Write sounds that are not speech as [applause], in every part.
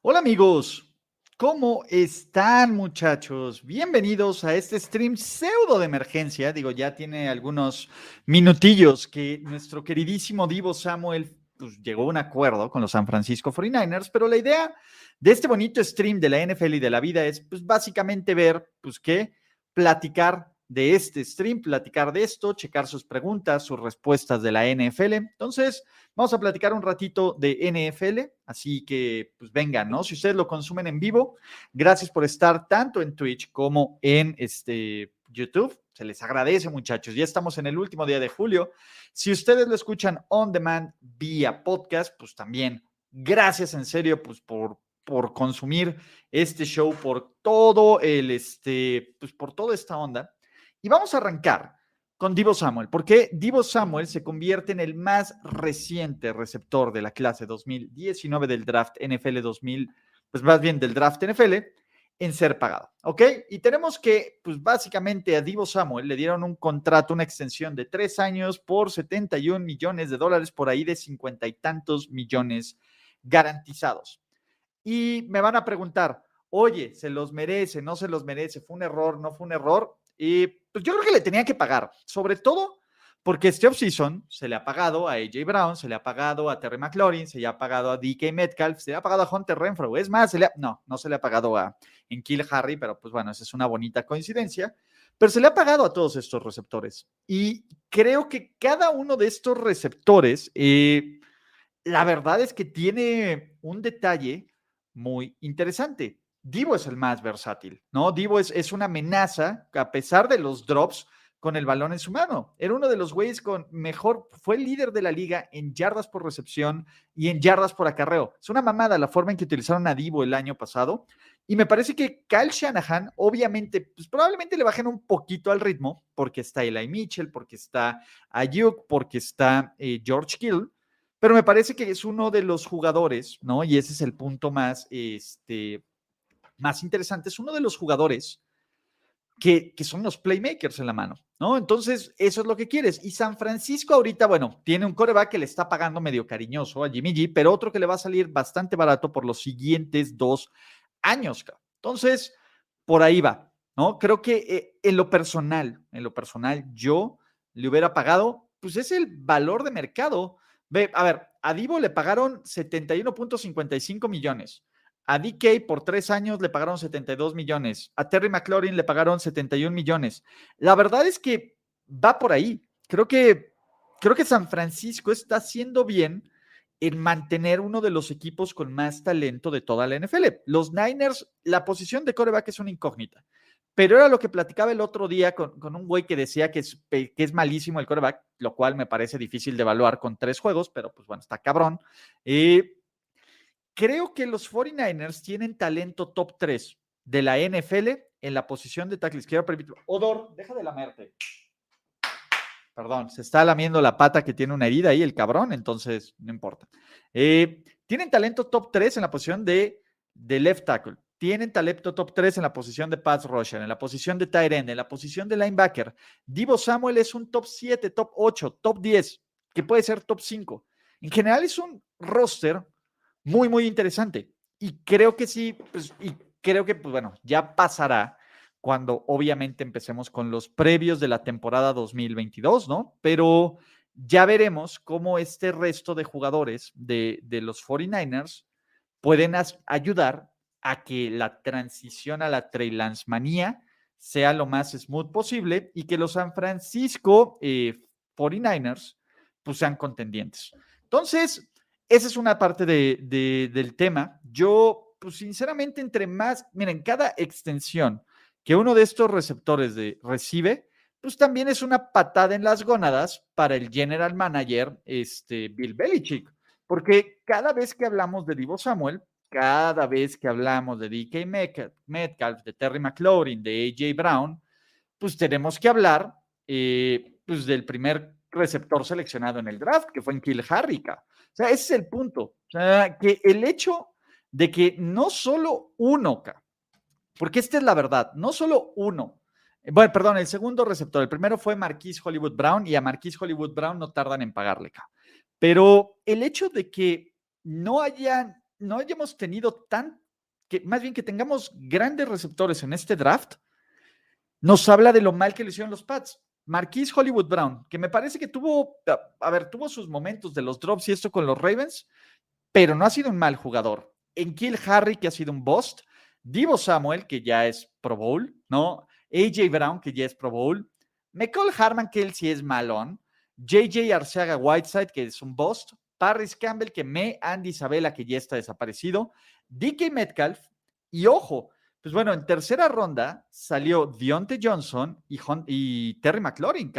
Hola amigos, ¿cómo están muchachos? Bienvenidos a este stream pseudo de emergencia. Digo, ya tiene algunos minutillos que nuestro queridísimo Divo Samuel pues, llegó a un acuerdo con los San Francisco 49ers, pero la idea de este bonito stream de la NFL y de la vida es pues básicamente ver, pues qué, platicar de este stream, platicar de esto, checar sus preguntas, sus respuestas de la NFL. Entonces, vamos a platicar un ratito de NFL, así que pues vengan, ¿no? Si ustedes lo consumen en vivo, gracias por estar tanto en Twitch como en este YouTube. Se les agradece, muchachos. Ya estamos en el último día de julio. Si ustedes lo escuchan on demand vía podcast, pues también gracias en serio pues por por consumir este show, por todo el, este, pues por toda esta onda. Y vamos a arrancar con Divo Samuel, porque Divo Samuel se convierte en el más reciente receptor de la clase 2019 del draft NFL 2000, pues más bien del draft NFL, en ser pagado, ¿ok? Y tenemos que, pues básicamente a Divo Samuel le dieron un contrato, una extensión de tres años por 71 millones de dólares, por ahí de cincuenta y tantos millones garantizados. Y me van a preguntar, oye, ¿se los merece? ¿No se los merece? ¿Fue un error? ¿No fue un error? Y pues yo creo que le tenían que pagar, sobre todo porque este offseason se le ha pagado a AJ Brown, se le ha pagado a Terry McLaurin, se le ha pagado a DK Metcalf, se le ha pagado a Hunter Renfro. Es más, se le no, no se le ha pagado a Kill Harry, pero pues bueno, esa es una bonita coincidencia. Pero se le ha pagado a todos estos receptores. Y creo que cada uno de estos receptores, eh, la verdad es que tiene un detalle muy interesante. Divo es el más versátil, ¿no? Divo es, es una amenaza a pesar de los drops con el balón en su mano. Era uno de los güeyes con mejor, fue el líder de la liga en yardas por recepción y en yardas por acarreo. Es una mamada la forma en que utilizaron a Divo el año pasado. Y me parece que Kyle Shanahan, obviamente, pues probablemente le bajen un poquito al ritmo, porque está Eli Mitchell, porque está Ayuk, porque está eh, George Kill, pero me parece que es uno de los jugadores, ¿no? Y ese es el punto más, este, más interesante. Es uno de los jugadores que, que, son los playmakers en la mano, ¿no? Entonces, eso es lo que quieres. Y San Francisco ahorita, bueno, tiene un coreback que le está pagando medio cariñoso a Jimmy G, pero otro que le va a salir bastante barato por los siguientes dos años. Entonces, por ahí va, ¿no? Creo que eh, en lo personal, en lo personal, yo le hubiera pagado, pues es el valor de mercado Ve, a ver, a Divo le pagaron 71.55 millones. A DK por tres años le pagaron 72 millones. A Terry McLaurin le pagaron 71 millones. La verdad es que va por ahí. Creo que, creo que San Francisco está haciendo bien en mantener uno de los equipos con más talento de toda la NFL. Los Niners, la posición de coreback es una incógnita. Pero era lo que platicaba el otro día con, un güey que decía que es, que es malísimo el quarterback, lo cual me parece difícil de evaluar con tres juegos, pero pues bueno, está cabrón. Eh, creo que los 49ers tienen talento top 3 de la NFL en la posición de tackle izquierdo. Odor, deja de lamerte. Perdón, se está lamiendo la pata que tiene una herida ahí, el cabrón, entonces no importa. Eh, tienen talento top 3 en la posición de, de left tackle tienen talento top 3 en la posición de pass rusher, en la posición de tight end, en la posición de linebacker. Divo Samuel es un top 7, top 8, top 10, que puede ser top 5. En general es un roster muy, muy interesante. Y creo que sí, pues, y creo que, pues bueno, ya pasará cuando obviamente empecemos con los previos de la temporada 2022, ¿no? Pero ya veremos cómo este resto de jugadores de, de los 49ers pueden ayudar a que la transición a la manía sea lo más smooth posible y que los San Francisco 49ers eh, pues sean contendientes. Entonces, esa es una parte de, del tema. Yo, pues sinceramente, entre más, miren, cada extensión que uno de estos receptores de, recibe, pues también es una patada en las gónadas para el general manager, este, Bill Belichick. Porque cada vez que hablamos de Divo Samuel, cada vez que hablamos de DK Metcalf, de Terry McLaurin, de AJ Brown, pues tenemos que hablar eh, pues del primer receptor seleccionado en el draft, que fue en Kill Harrica. Sea, ese es el punto. O sea, que el hecho de que no solo uno, porque esta es la verdad, no solo uno, bueno, perdón, el segundo receptor, el primero fue Marquise Hollywood Brown y a Marquise Hollywood Brown no tardan en pagarle, pero el hecho de que no hayan, no hayamos tenido tan, que más bien que tengamos grandes receptores en este draft, nos habla de lo mal que le hicieron los Pats. Marquise Hollywood Brown, que me parece que tuvo, a ver, tuvo sus momentos de los drops y esto con los Ravens, pero no ha sido un mal jugador. En Kill Harry, que ha sido un bust. Divo Samuel, que ya es Pro Bowl, ¿no? AJ Brown, que ya es Pro Bowl. McCall Harman, que él sí es malón. JJ Arceaga Whiteside, que es un bust. Parris Campbell, que me, Andy Isabela, que ya está desaparecido. DK Metcalf. Y ojo, pues bueno, en tercera ronda salió Deontay Johnson y, y Terry McLaurin,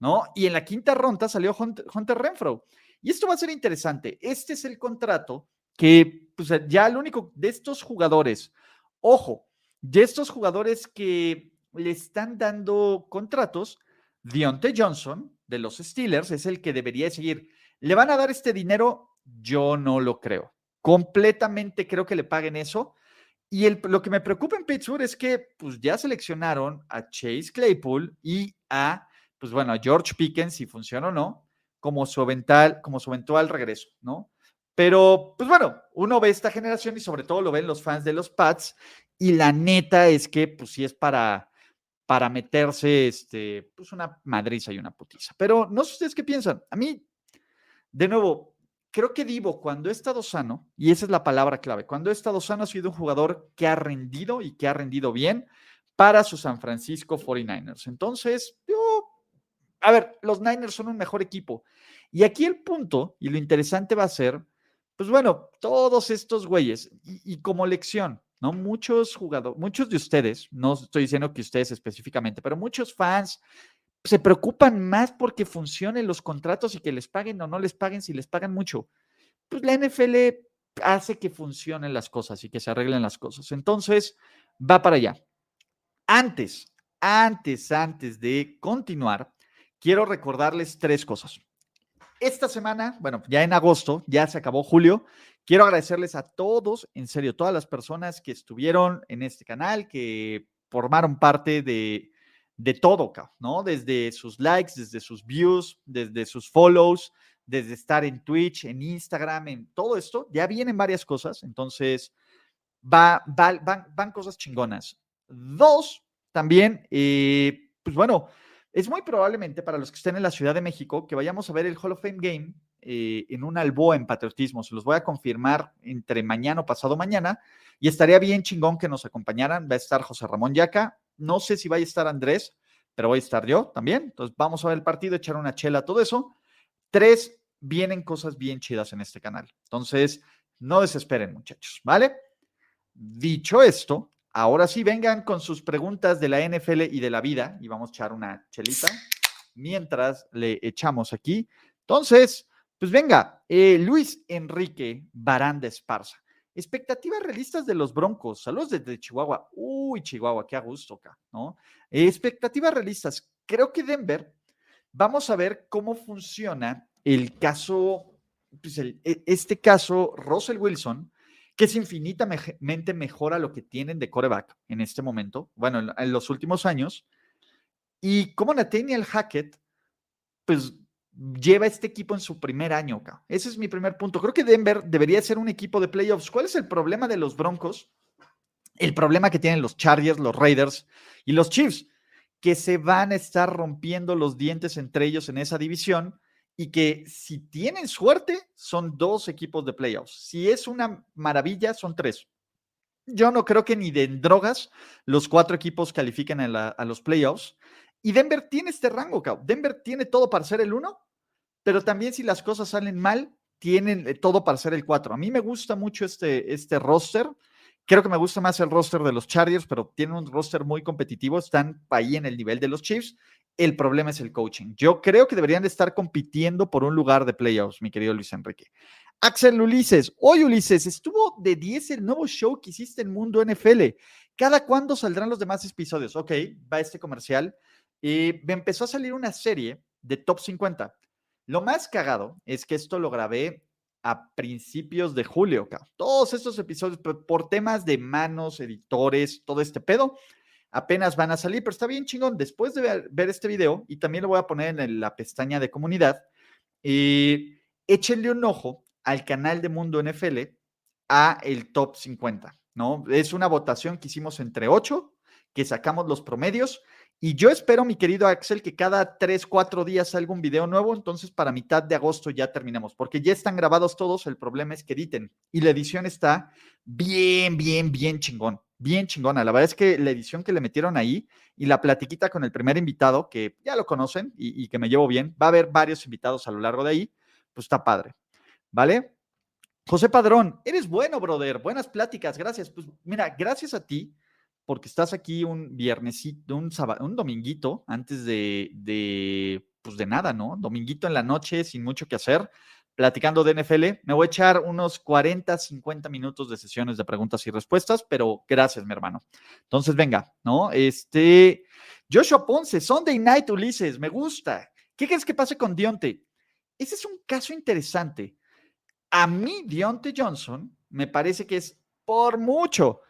¿no? Y en la quinta ronda salió Hunter, Renfro. Y esto va a ser interesante. Este es el contrato que, pues ya el único de estos jugadores, ojo, de estos jugadores que le están dando contratos, Deontay Johnson de los Steelers es el que debería seguir. ¿Le van a dar este dinero? Yo no lo creo. Completamente creo que le paguen eso y lo que me preocupa en Pittsburgh es que pues, ya seleccionaron a Chase Claypool y a, pues bueno, George Pickens, si funciona o no, como su eventual, como su eventual regreso, ¿no? Pero, pues bueno, uno ve esta generación y sobre todo lo ven los fans de los Pats y la neta es que, pues sí es para, para meterse, este, pues una madriza y una putiza. Pero no sé ustedes qué piensan. A mí, de nuevo, creo que Divo, cuando ha estado sano, y esa es la palabra clave, cuando ha estado sano ha sido un jugador que ha rendido y que ha rendido bien para su San Francisco 49ers. Entonces, yo, a ver, los Niners son un mejor equipo. Y aquí el punto, y lo interesante va a ser, pues bueno, todos estos güeyes, y como lección, ¿no? Muchos jugadores, muchos de ustedes, no estoy diciendo que ustedes específicamente, pero muchos fans se preocupan más porque funcionen los contratos y que les paguen o no les paguen si les pagan mucho. Pues la NFL hace que funcionen las cosas y que se arreglen las cosas. Entonces, va para allá. Antes, antes, antes de continuar, quiero recordarles tres cosas. Esta semana, bueno, ya en agosto, ya se acabó julio, quiero agradecerles a todos, en serio, todas las personas que estuvieron en este canal, que formaron parte de, de todo, ¿no? Desde sus likes, desde sus views, desde sus follows, desde estar en Twitch, en Instagram, en todo esto, ya vienen varias cosas, entonces va, van, cosas chingonas. Dos, también, eh, pues bueno, es muy probablemente para los que estén en la Ciudad de México que vayamos a ver el Hall of Fame Game eh, en un alboa en patriotismo. Se los voy a confirmar entre mañana o pasado mañana y estaría bien chingón que nos acompañaran. Va a estar José Ramón Yaca, no sé si vaya a estar Andrés, pero voy a estar yo también. Entonces vamos a ver el partido, echar una chela, todo eso. Tres, vienen cosas bien chidas en este canal. Entonces, no desesperen, muchachos, ¿vale? Dicho esto, ahora sí vengan con sus preguntas de la NFL y de la vida y vamos a echar una chelita mientras le echamos aquí. Entonces, pues venga, eh, Luis Enrique Baranda Esparza. Expectativas realistas de los Broncos. Saludos desde Chihuahua. Uy, Chihuahua, qué a gusto acá, ¿no? Expectativas realistas. Creo que Denver, vamos a ver cómo funciona el caso, pues e, este caso, Russell Wilson, que es infinitamente mejor a lo que tienen de coreback en este momento, bueno, en, los últimos años, y cómo Nathaniel Hackett, pues lleva este equipo en su primer año. Acá. Ese es mi primer punto. Creo que Denver debería ser un equipo de playoffs. ¿Cuál es el problema de los Broncos? El problema que tienen los Chargers, los Raiders y los Chiefs, que se van a estar rompiendo los dientes entre ellos en esa división y que si tienen suerte son dos equipos de playoffs. Si es una maravilla, son tres. Yo no creo que ni de drogas los cuatro equipos califiquen a, a los playoffs. Y Denver tiene este rango, Denver tiene todo para ser el uno pero también si las cosas salen mal, tienen eh, todo para ser el 4. A mí me gusta mucho este, este roster. Creo que me gusta más el roster de los Chargers, pero tienen un roster muy competitivo, están ahí en el nivel de los Chiefs. El problema es el coaching. Yo creo que deberían de estar compitiendo por un lugar de playoffs, mi querido Luis Enrique. Axel Ulises, hoy Ulises, estuvo de 10 el nuevo show que hiciste en Mundo NFL. ¿Cada cuándo saldrán los demás episodios? Ok, va este comercial. Y me empezó a salir una serie de top 50. Lo más cagado es que esto lo grabé a principios de julio. Todos estos episodios, por temas de manos, editores, todo este pedo, apenas van a salir, pero está bien chingón. Después de ver, este video, y también lo voy a poner en la pestaña de comunidad, y échenle un ojo al canal de Mundo NFL a el top 50, ¿no? Es una votación que hicimos entre ocho, que sacamos los promedios y yo espero, mi querido Axel, que cada tres, cuatro días salga un video nuevo. Entonces, para mitad de agosto ya terminamos, porque ya están grabados todos. El problema es que editen. Y la edición está bien, bien, bien chingón. Bien chingona. La verdad es que la edición que le metieron ahí y la platiquita con el primer invitado, que ya lo conocen y, y que me llevo bien, va a haber varios invitados a lo largo de ahí, pues está padre. ¿Vale? José Padrón, eres bueno, brother. Buenas pláticas. Gracias. Pues mira, gracias a ti porque estás aquí un viernesito, un, un dominguito antes de, de, pues de nada, ¿no? Dominguito en la noche sin mucho que hacer, platicando de NFL. Me voy a echar unos 40, 50 minutos de sesiones de preguntas y respuestas, pero gracias, mi hermano. Entonces, venga, ¿no? Este, Joshua Ponce, Sunday Night Ulises, me gusta. ¿Qué crees que pase con Dionte? Ese es un caso interesante. A mí, Dionte Johnson, me parece que es por mucho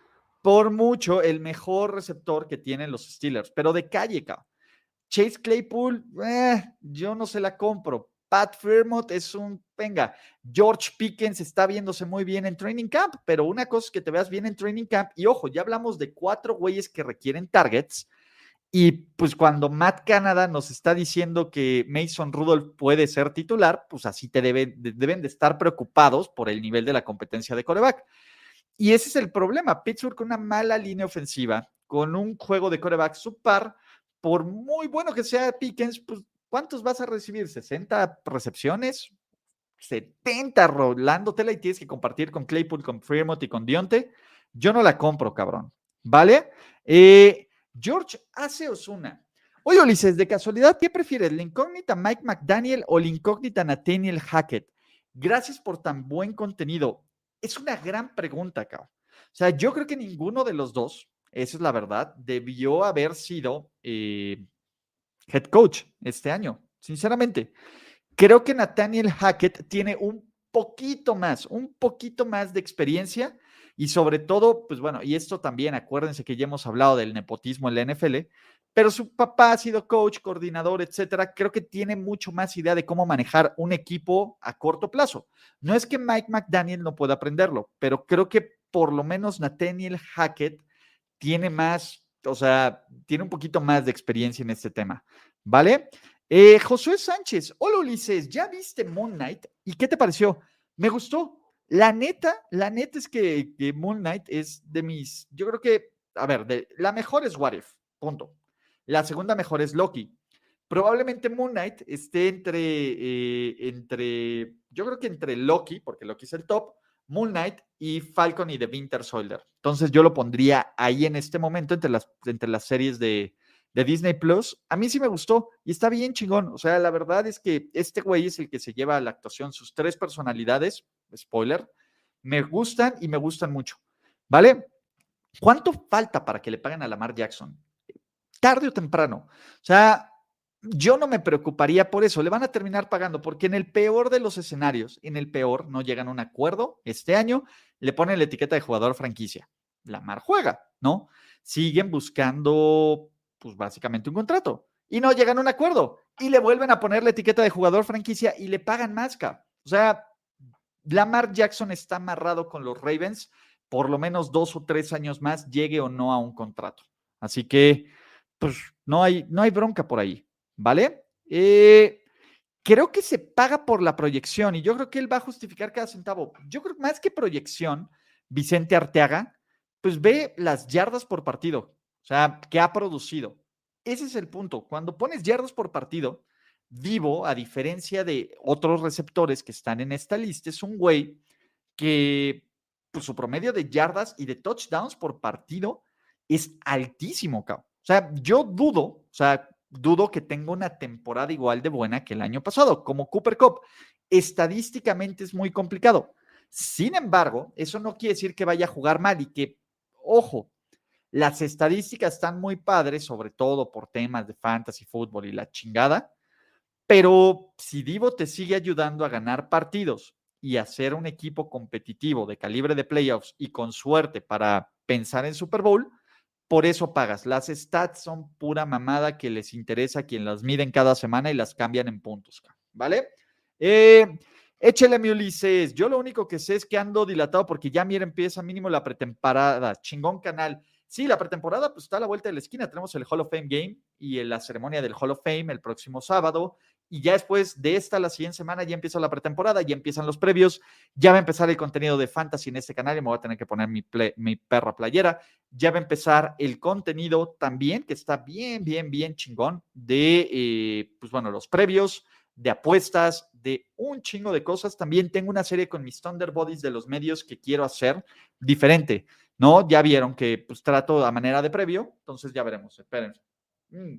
por mucho el mejor receptor que tienen los Steelers, pero de calle, cabrón. Chase Claypool, eh, yo no se la compro. Pat Fairmont es un, venga, George Pickens está viéndose muy bien en training camp, pero una cosa es que te veas bien en training camp y ojo, ya hablamos de cuatro güeyes que requieren targets y pues cuando Matt Canada nos está diciendo que Mason Rudolph puede ser titular, pues así te deben, deben de estar preocupados por el nivel de la competencia de coreback. Y ese es el problema. Pittsburgh con una mala línea ofensiva, con un juego de coreback subpar, por muy bueno que sea Pickens, pues ¿cuántos vas a recibir? ¿60 recepciones? 70 rolándotela y tienes que compartir con Claypool, con Fremont y con Dionte. Yo no la compro, cabrón. ¿Vale? Eh, George hace Osuna. Oye, Ulises, de casualidad, ¿qué prefieres? ¿La incógnita Mike McDaniel o la incógnita Nathaniel Hackett? Gracias por tan buen contenido. Es una gran pregunta, cabrón. O sea, yo creo que ninguno de los dos, esa es la verdad, debió haber sido eh, head coach este año, sinceramente. Creo que Nathaniel Hackett tiene un poquito más, un poquito más de experiencia y sobre todo, pues bueno, y esto también, acuérdense que ya hemos hablado del nepotismo en la NFL, pero su papá ha sido coach, coordinador, etcétera. Creo que tiene mucho más idea de cómo manejar un equipo a corto plazo. No es que Mike McDaniel no pueda aprenderlo, pero creo que por lo menos Nathaniel Hackett tiene más, o sea, tiene un poquito más de experiencia en este tema. ¿Vale? Eh, Josué Sánchez, hola Ulises, ¿ya viste Moon Knight? ¿Y qué te pareció? Me gustó. La neta, la neta es que, Moon Knight es de mis, yo creo que, a ver, la mejor es What If, punto. La segunda mejor es Loki. Probablemente Moon Knight esté entre, eh, entre, yo creo que entre Loki, porque Loki es el top, Moon Knight y Falcon y The Winter Soldier. Entonces yo lo pondría ahí en este momento entre las, entre las series de, de Disney Plus. A mí sí me gustó y está bien chingón. O sea, la verdad es que este güey es el que se lleva a la actuación. Sus tres personalidades, spoiler, me gustan y me gustan mucho. ¿Vale? ¿Cuánto falta para que le paguen a Lamar Jackson? Tarde o temprano. O sea, yo no me preocuparía por eso, le van a terminar pagando, porque en el peor de los escenarios, en el peor, no llegan a un acuerdo este año, le ponen la etiqueta de jugador franquicia. La Mar juega, ¿no? Siguen buscando, pues básicamente un contrato y no llegan a un acuerdo y le vuelven a poner la etiqueta de jugador franquicia y le pagan más. O sea, Lamar Jackson está amarrado con los Ravens por lo menos dos o tres años más, llegue o no a un contrato. Así que pues no hay, no hay bronca por ahí, ¿vale? Eh, creo que se paga por la proyección y yo creo que él va a justificar cada centavo. Yo creo que más que proyección, Vicente Arteaga, pues ve las yardas por partido, o sea, que ha producido. Ese es el punto. Cuando pones yardas por partido, Vivo, a diferencia de otros receptores que están en esta lista, es un güey que pues, su promedio de yardas y de touchdowns por partido es altísimo, cabrón. O sea, yo dudo, o sea, dudo que tenga una temporada igual de buena que el año pasado, como Cooper Cup. estadísticamente es muy complicado. Sin embargo, eso no quiere decir que vaya a jugar mal y que, ojo, las estadísticas están muy padres, sobre todo por temas de fantasy fútbol y la chingada, pero si Divo te sigue ayudando a ganar partidos y a ser un equipo competitivo de calibre de playoffs y con suerte para pensar en Super Bowl, por eso pagas. Las stats son pura mamada que les interesa a quien las miden cada semana y las cambian en puntos, ¿vale? Eh, échale mi Ulises. Yo lo único que sé es que ando dilatado porque ya mira empieza mínimo la pretemporada. Chingón canal. Sí, la pretemporada pues está a la vuelta de la esquina. Tenemos el Hall of Fame Game y la ceremonia del Hall of Fame el próximo sábado. Y ya después de esta, la siguiente semana, ya empieza la pretemporada, ya empiezan los previos, ya va a empezar el contenido de fantasy en este canal y me voy a tener que poner mi, mi perra playera. Ya va a empezar el contenido también, que está bien, bien, bien chingón, de, eh, pues bueno, los previos, de apuestas, de un chingo de cosas. También tengo una serie con mis Thunder Bodies de los medios que quiero hacer diferente, ¿no? Ya vieron que pues trato a manera de previo, entonces ya veremos, espérense. Mm.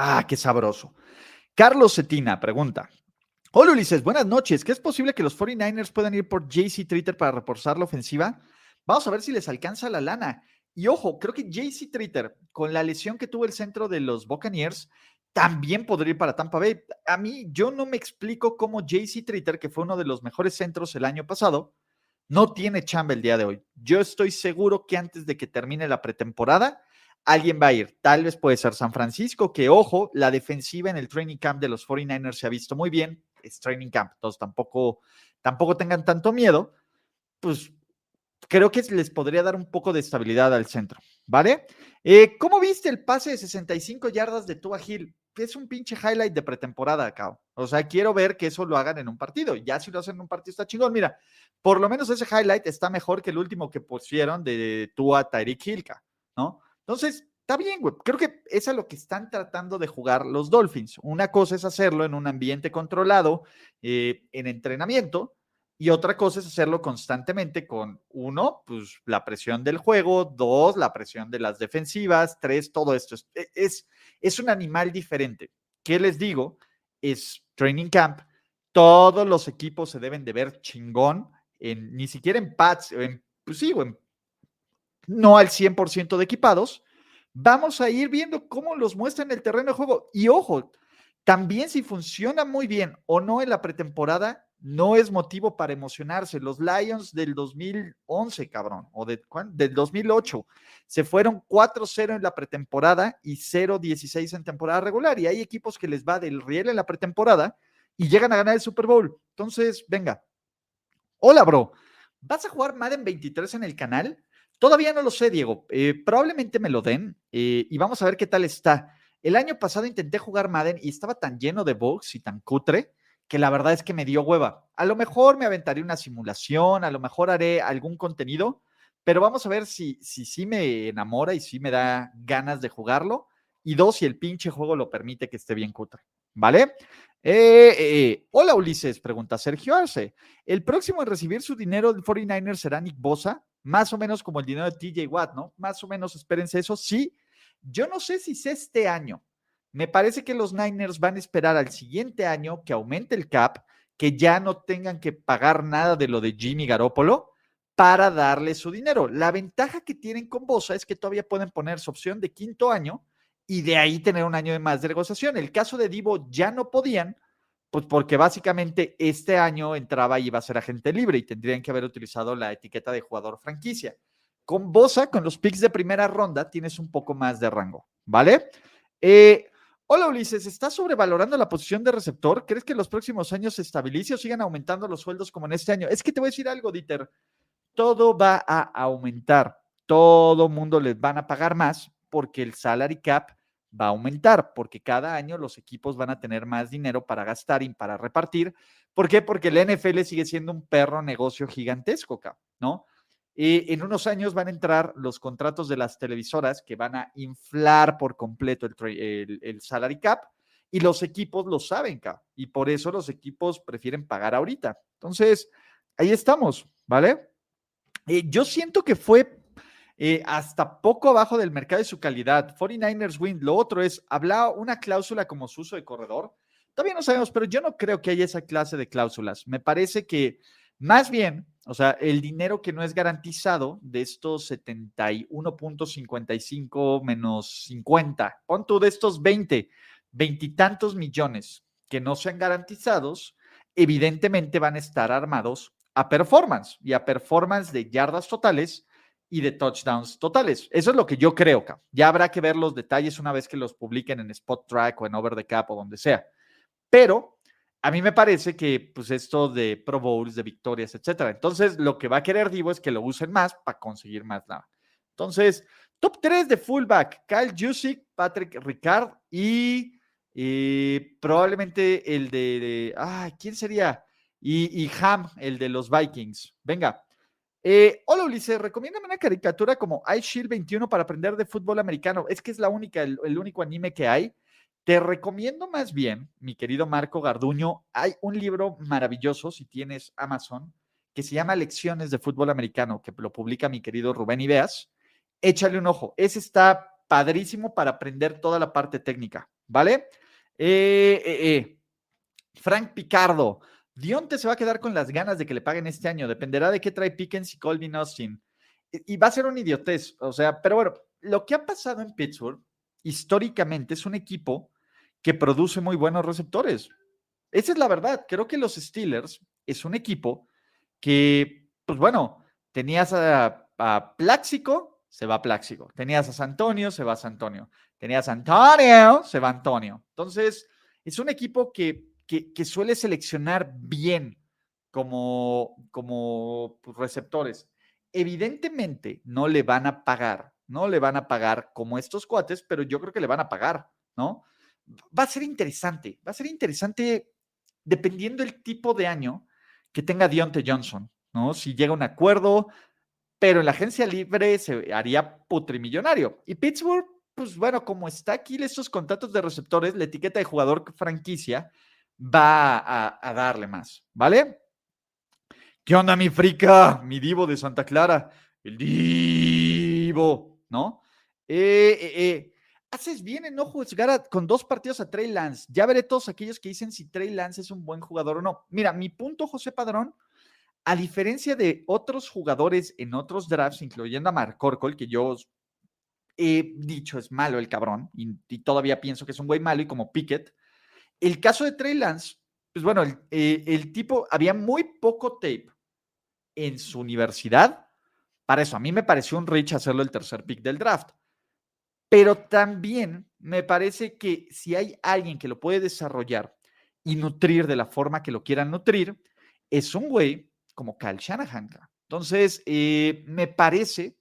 Ah, qué sabroso. Carlos Cetina pregunta. Hola Ulises, buenas noches. ¿Qué es posible que los 49ers puedan ir por JC Tritter para reforzar la ofensiva? Vamos a ver si les alcanza la lana. Y ojo, creo que JC Tritter, con la lesión que tuvo el centro de los Buccaneers, también podría ir para Tampa Bay. A mí, yo no me explico cómo JC Tritter, que fue uno de los mejores centros el año pasado, no tiene chamba el día de hoy. Yo estoy seguro que antes de que termine la pretemporada, alguien va a ir. Tal vez puede ser San Francisco, que ojo, la defensiva en el training camp de los 49ers se ha visto muy bien. Es training camp, entonces tampoco, tampoco tengan tanto miedo. Pues creo que les podría dar un poco de estabilidad al centro, ¿vale? Eh, ¿Cómo viste el pase de 65 yardas de Tua Hill? Es un pinche highlight de pretemporada acá. O sea, quiero ver que eso lo hagan en un partido. Ya si lo hacen en un partido está chingón. Mira, por lo menos ese highlight está mejor que el último que pusieron de Tua Tyreek Hill, ¿no? Entonces, está bien, güey. Creo que es a lo que están tratando de jugar los Dolphins. Una cosa es hacerlo en un ambiente controlado, eh, en entrenamiento, y otra cosa es hacerlo constantemente con, uno, pues la presión del juego, dos, la presión de las defensivas, tres, todo esto. Es, e, es, es un animal diferente. ¿Qué les digo? Es training camp. Todos los equipos se deben de ver chingón, en, ni siquiera en pads, en, pues sí, en no al 100% de equipados, vamos a ir viendo cómo los muestra en el terreno de juego. Y ojo, también si funciona muy bien o no en la pretemporada, no es motivo para emocionarse. Los Lions del 2011, cabrón, o de, del 2008, se fueron 4-0 en la pretemporada y 0-16 en temporada regular. Y hay equipos que les va del riel en la pretemporada y llegan a ganar el Super Bowl. Entonces, venga. Hola, bro. ¿Vas a jugar Madden 23 en el canal? Todavía no lo sé, Diego. Eh, probablemente me lo den eh, y vamos a ver qué tal está. El año pasado intenté jugar Madden y estaba tan lleno de bugs y tan cutre que la verdad es que me dio hueva. A lo mejor me aventaré una simulación, a lo mejor haré algún contenido, pero vamos a ver si sí si, me enamora y si me da ganas de jugarlo. Y dos, si el pinche juego lo permite que esté bien cutre. ¿Vale? Eh, hola Ulises, pregunta Sergio Arce. ¿El próximo en recibir su dinero del 49ers será Nick Bosa? Más o menos como el dinero de TJ Watt, ¿no? Más o menos espérense eso. Sí, yo no sé si es este año. Me parece que los Niners van a esperar al siguiente año que aumente el cap, que ya no tengan que pagar nada de lo de Jimmy Garoppolo para darle su dinero. La ventaja que tienen con Bosa es que todavía pueden poner su opción de quinto año y de ahí tener un año de más de negociación. El caso de Divo ya no podían pues porque básicamente este año entraba y iba a ser agente libre y tendrían que haber utilizado la etiqueta de jugador franquicia. Con Bosa, con los picks de primera ronda, tienes un poco más de rango, ¿vale? Eh, hola Ulises, ¿estás sobrevalorando la posición de receptor? ¿Crees que en los próximos años se estabilice o sigan aumentando los sueldos como en este año? Es que te voy a decir algo, Dieter. Todo va a aumentar. Todo mundo les van a pagar más porque el salary cap va a aumentar, porque cada año los equipos van a tener más dinero para gastar y para repartir. ¿Por qué? Porque el NFL sigue siendo un perro negocio gigantesco, ¿no? Y en unos años van a entrar los contratos de las televisoras que van a inflar por completo el, salary cap y los equipos lo saben, y por eso los equipos prefieren pagar ahorita. Entonces, ahí estamos, ¿vale? Eh, yo siento que fue eh, hasta poco abajo del mercado de su calidad. 49ers win. Lo otro es, habla una cláusula como su uso de corredor, Todavía no sabemos, pero yo no creo que haya esa clase de cláusulas. Me parece que más bien, o sea, el dinero que no es garantizado de estos 71.55 menos 50, pon tú de estos 20, veintitantos millones que no sean garantizados, evidentemente van a estar armados a performance y a performance de yardas totales y de touchdowns totales. Eso es lo que yo creo. Ya habrá que ver los detalles una vez que los publiquen en Spot Track o en Over the Cap o donde sea. Pero a mí me parece que pues esto de Pro Bowls, de victorias, etcétera. Entonces, lo que va a querer Divo es que lo usen más para conseguir más nada. Entonces, top 3 de fullback, Kyle Jusic, Patrick Ricard y eh, probablemente el de, ah, ¿quién sería? Y, Ham, el de los Vikings. Venga. Eh, hola Ulises, recomiéndame una caricatura como Ice Shield 21 para aprender de fútbol americano. Es que es la única, el, único anime que hay. Te recomiendo más bien, mi querido Marco Garduño, hay un libro maravilloso, si tienes Amazon, que se llama Lecciones de Fútbol Americano, que lo publica mi querido Rubén Ibeas. Échale un ojo. Ese está padrísimo para aprender toda la parte técnica, ¿vale? Eh, eh, eh. Frank Picardo. Dionte se va a quedar con las ganas de que le paguen este año. Dependerá de qué trae Pickens y Colvin Austin. Y va a ser un idiotez. O sea, pero bueno, lo que ha pasado en Pittsburgh históricamente es un equipo que produce muy buenos receptores. Esa es la verdad. Creo que los Steelers es un equipo que, pues bueno, tenías a, a Pláxico, se va Pláxico. Tenías a San Antonio, se va San Antonio. Tenías a Antonio, se va Antonio. Entonces, es un equipo que que, suele seleccionar bien como, como pues, receptores. Evidentemente no le van a pagar, no le van a pagar como estos cuates, pero yo creo que le van a pagar, ¿no? Va a ser interesante, va a ser interesante dependiendo el tipo de año que tenga Deontay Johnson, ¿no? Si llega a un acuerdo, pero en la agencia libre se haría putrimillonario. Y Pittsburgh, pues bueno, como está aquí estos contratos de receptores, la etiqueta de jugador franquicia, va a, darle más, ¿vale? ¿Qué onda, mi frica? Mi divo de Santa Clara. El divo, ¿no? Eh, eh, eh. Haces bien en no jugar con dos partidos a Trey Lance. Ya veré todos aquellos que dicen si Trey Lance es un buen jugador o no. Mira, mi punto, José Padrón, a diferencia de otros jugadores en otros drafts, incluyendo a Mark Corkle, que yo he dicho es malo el cabrón, y, y todavía pienso que es un güey malo, y como Pickett, el caso de Trey Lance, pues bueno, eh, el, tipo, había muy poco tape en su universidad. Para eso, a mí me pareció un rich hacerlo el tercer pick del draft. Pero también me parece que si hay alguien que lo puede desarrollar y nutrir de la forma que lo quieran nutrir, es un güey como Kyle Shanahan. Entonces, eh, me parece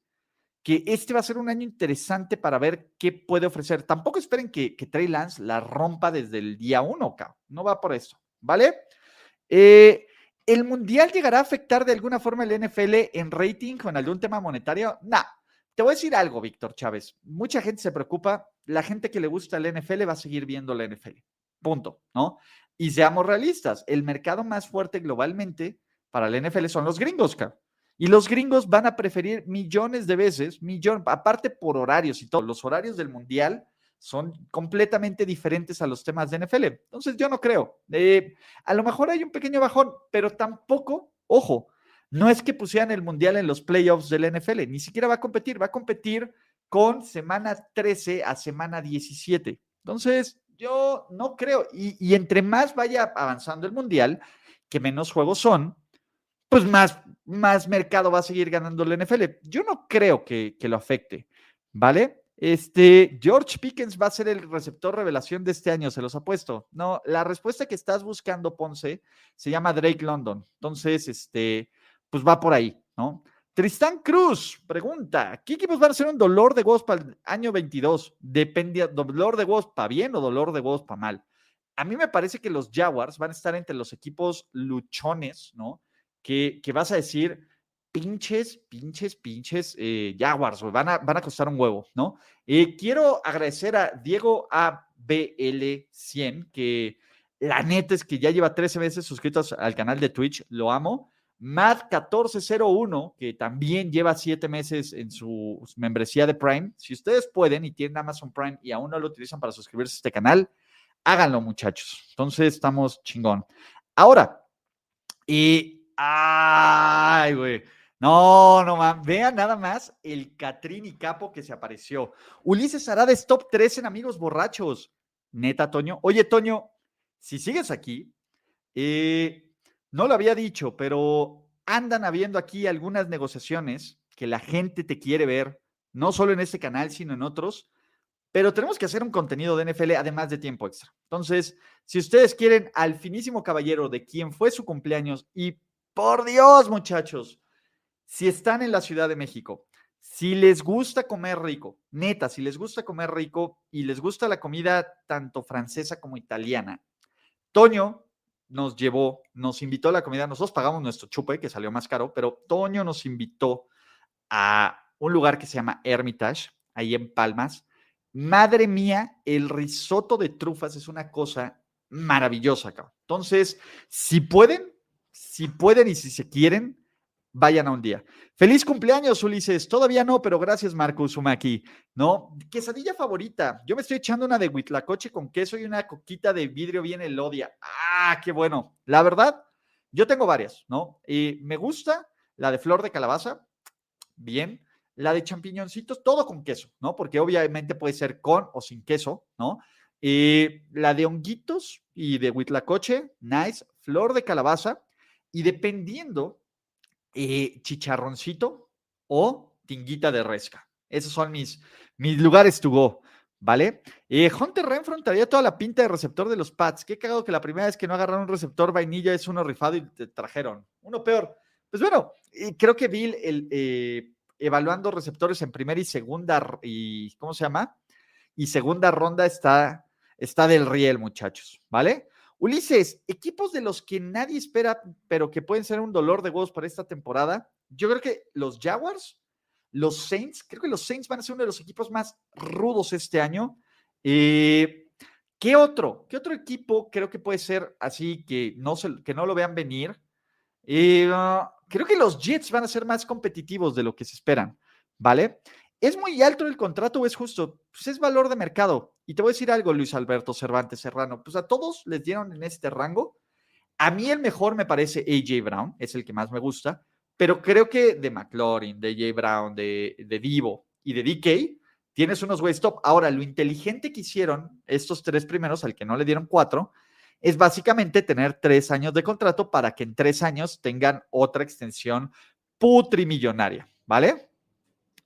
que este va a ser un año interesante para ver qué puede ofrecer. Tampoco esperen que, Trey Lance la rompa desde el día uno, no va por eso, ¿vale? Eh, ¿El Mundial llegará a afectar de alguna forma el NFL en rating con algún tema monetario? No. Te voy a decir algo, Víctor Chávez. Mucha gente se preocupa. La gente que le gusta el NFL va a seguir viendo la NFL. Punto, ¿no? Y seamos realistas. El mercado más fuerte globalmente para el NFL son los gringos, cabrón. Y los gringos van a preferir millones de veces, millón, aparte por horarios y todo, los horarios del mundial son completamente diferentes a los temas de NFL. Entonces yo no creo. Eh, a lo mejor hay un pequeño bajón, pero tampoco, ojo, no es que pusieran el mundial en los playoffs del NFL, ni siquiera va a competir, va a competir con semana 13 a semana 17. Entonces yo no creo, y, y entre más vaya avanzando el mundial, que menos juegos son, pues más, más mercado va a seguir ganando el NFL. Yo no creo que, que, lo afecte, ¿vale? Este, George Pickens va a ser el receptor revelación de este año, se los apuesto. No, la respuesta que estás buscando, Ponce, se llama Drake London. Entonces, este, pues va por ahí, ¿no? Tristán Cruz pregunta: ¿Qué equipos van a ser un dolor de voz para el año 22? Depende, dolor de voz para bien o dolor de voz para mal. A mí me parece que los Jaguars van a estar entre los equipos luchones, ¿no? Que, vas a decir, pinches, pinches, pinches eh, Jaguars, van a, van a costar un huevo, ¿no? Eh, quiero agradecer a Diego ABL100, que la neta es que ya lleva 13 meses suscritos al canal de Twitch, lo amo. Matt1401, que también lleva 7 meses en su membresía de Prime. Si ustedes pueden y tienen Amazon Prime y aún no lo utilizan para suscribirse a este canal, háganlo, muchachos. Entonces estamos chingón. Ahora, y. ¡Ay, güey! No, no, man. vean nada más el Catrín y Capo que se apareció. Ulises Arada es top 3 en Amigos Borrachos. Neta, Toño. Oye, Toño, si sigues aquí, eh, no lo había dicho, pero andan habiendo aquí algunas negociaciones que la gente te quiere ver, no solo en este canal, sino en otros. Pero tenemos que hacer un contenido de NFL además de tiempo extra. Entonces, si ustedes quieren al finísimo caballero de quien fue su cumpleaños y por Dios, muchachos, si están en la Ciudad de México, si les gusta comer rico, neta, si les gusta comer rico y les gusta la comida tanto francesa como italiana, Toño nos llevó, nos invitó a la comida, nosotros pagamos nuestro chupe, que salió más caro, pero Toño nos invitó a un lugar que se llama Hermitage, ahí en Palmas. Madre mía, el risotto de trufas es una cosa maravillosa, acá. Entonces, si pueden, si pueden y si se quieren, vayan a un día. Feliz cumpleaños, Ulises. Todavía no, pero gracias, Marcos Sumaki. ¿No? Quesadilla favorita. Yo me estoy echando una de huitlacoche con queso y una coquita de vidrio bien elodia. Ah, qué bueno. La verdad, yo tengo varias, ¿no? Y me gusta la de flor de calabaza, bien. La de champiñoncitos, todo con queso, ¿no? Porque obviamente puede ser con o sin queso, ¿no? Y la de honguitos y de huitlacoche, nice. Flor de calabaza. Y dependiendo eh, chicharroncito o tinguita de resca. Esos son mis, mis lugares to go, ¿vale? Eh, Hunter toda la pinta de receptor de los Pats. Qué cagado que la primera vez que no agarraron un receptor vainilla es uno rifado y te trajeron. Uno peor. Pues bueno, creo que Bill, el, eh, evaluando receptores en primera y segunda, y ¿cómo se llama? Y segunda ronda está, está del riel, muchachos, ¿vale? Ulises, equipos de los que nadie espera, pero que pueden ser un dolor de huevos para esta temporada. Yo creo que los Jaguars, los Saints, creo que los Saints van a ser uno de los equipos más rudos este año. Eh, ¿Qué otro? ¿Qué otro equipo creo que puede ser así que no, se, que no lo vean venir? Eh, creo que los Jets van a ser más competitivos de lo que se esperan, ¿vale? ¿Es muy alto el contrato o es justo? Pues es valor de mercado. Y te voy a decir algo, Luis Alberto Cervantes Serrano. Pues a todos les dieron en este rango. A mí el mejor me parece AJ Brown, es el que más me gusta, pero creo que de McLaurin, de AJ Brown, de, de Divo y de DK, tienes unos güeyes top. Ahora, lo inteligente que hicieron estos tres primeros, al que no le dieron cuatro, es básicamente tener tres años de contrato para que en tres años tengan otra extensión putrimillonaria, ¿vale?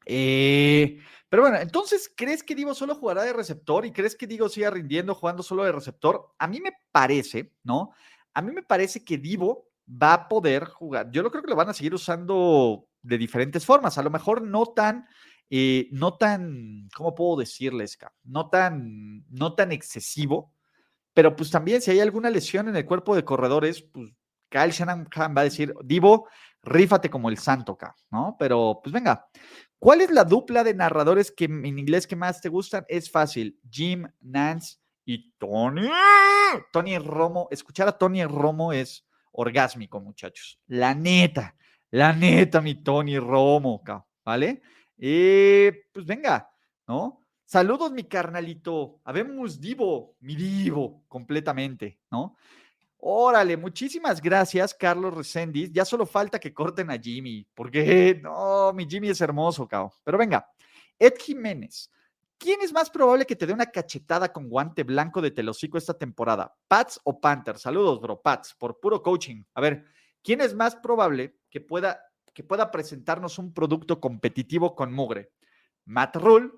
Eh, pero bueno, entonces, ¿crees que Divo solo jugará de receptor y crees que Divo siga rindiendo jugando solo de receptor? A mí me parece, ¿no? A mí me parece que Divo va a poder jugar. Yo lo creo que lo van a seguir usando de diferentes formas. A lo mejor no tan, eh, no tan, ¿cómo puedo decirles? No tan, no tan excesivo. Pero pues también si hay alguna lesión en el cuerpo de corredores, pues Kyle Shanahan va a decir, Divo, rífate como el santo ¿no? Pero pues venga, ¿cuál es la dupla de narradores que en inglés que más te gustan? Es fácil, Jim, Nance y Tony. Tony Romo, escuchar a Tony Romo es orgásmico, muchachos. La neta, la neta, mi Tony Romo, ¿vale? Eh, pues venga, ¿no? Saludos, mi carnalito. Habemos Divo, mi Divo, completamente, ¿no? Órale, muchísimas gracias, Carlos Resendiz. Ya solo falta que corten a Jimmy, porque [laughs] no, mi Jimmy es hermoso, cao. Pero venga, Ed Jiménez. ¿Quién es más probable que te dé una cachetada con guante blanco de telocico esta temporada? ¿Pats o Panthers? Saludos, bro, Pats, por puro coaching. A ver, ¿quién es más probable que pueda, que pueda presentarnos un producto competitivo con mugre? ¿Matt Rule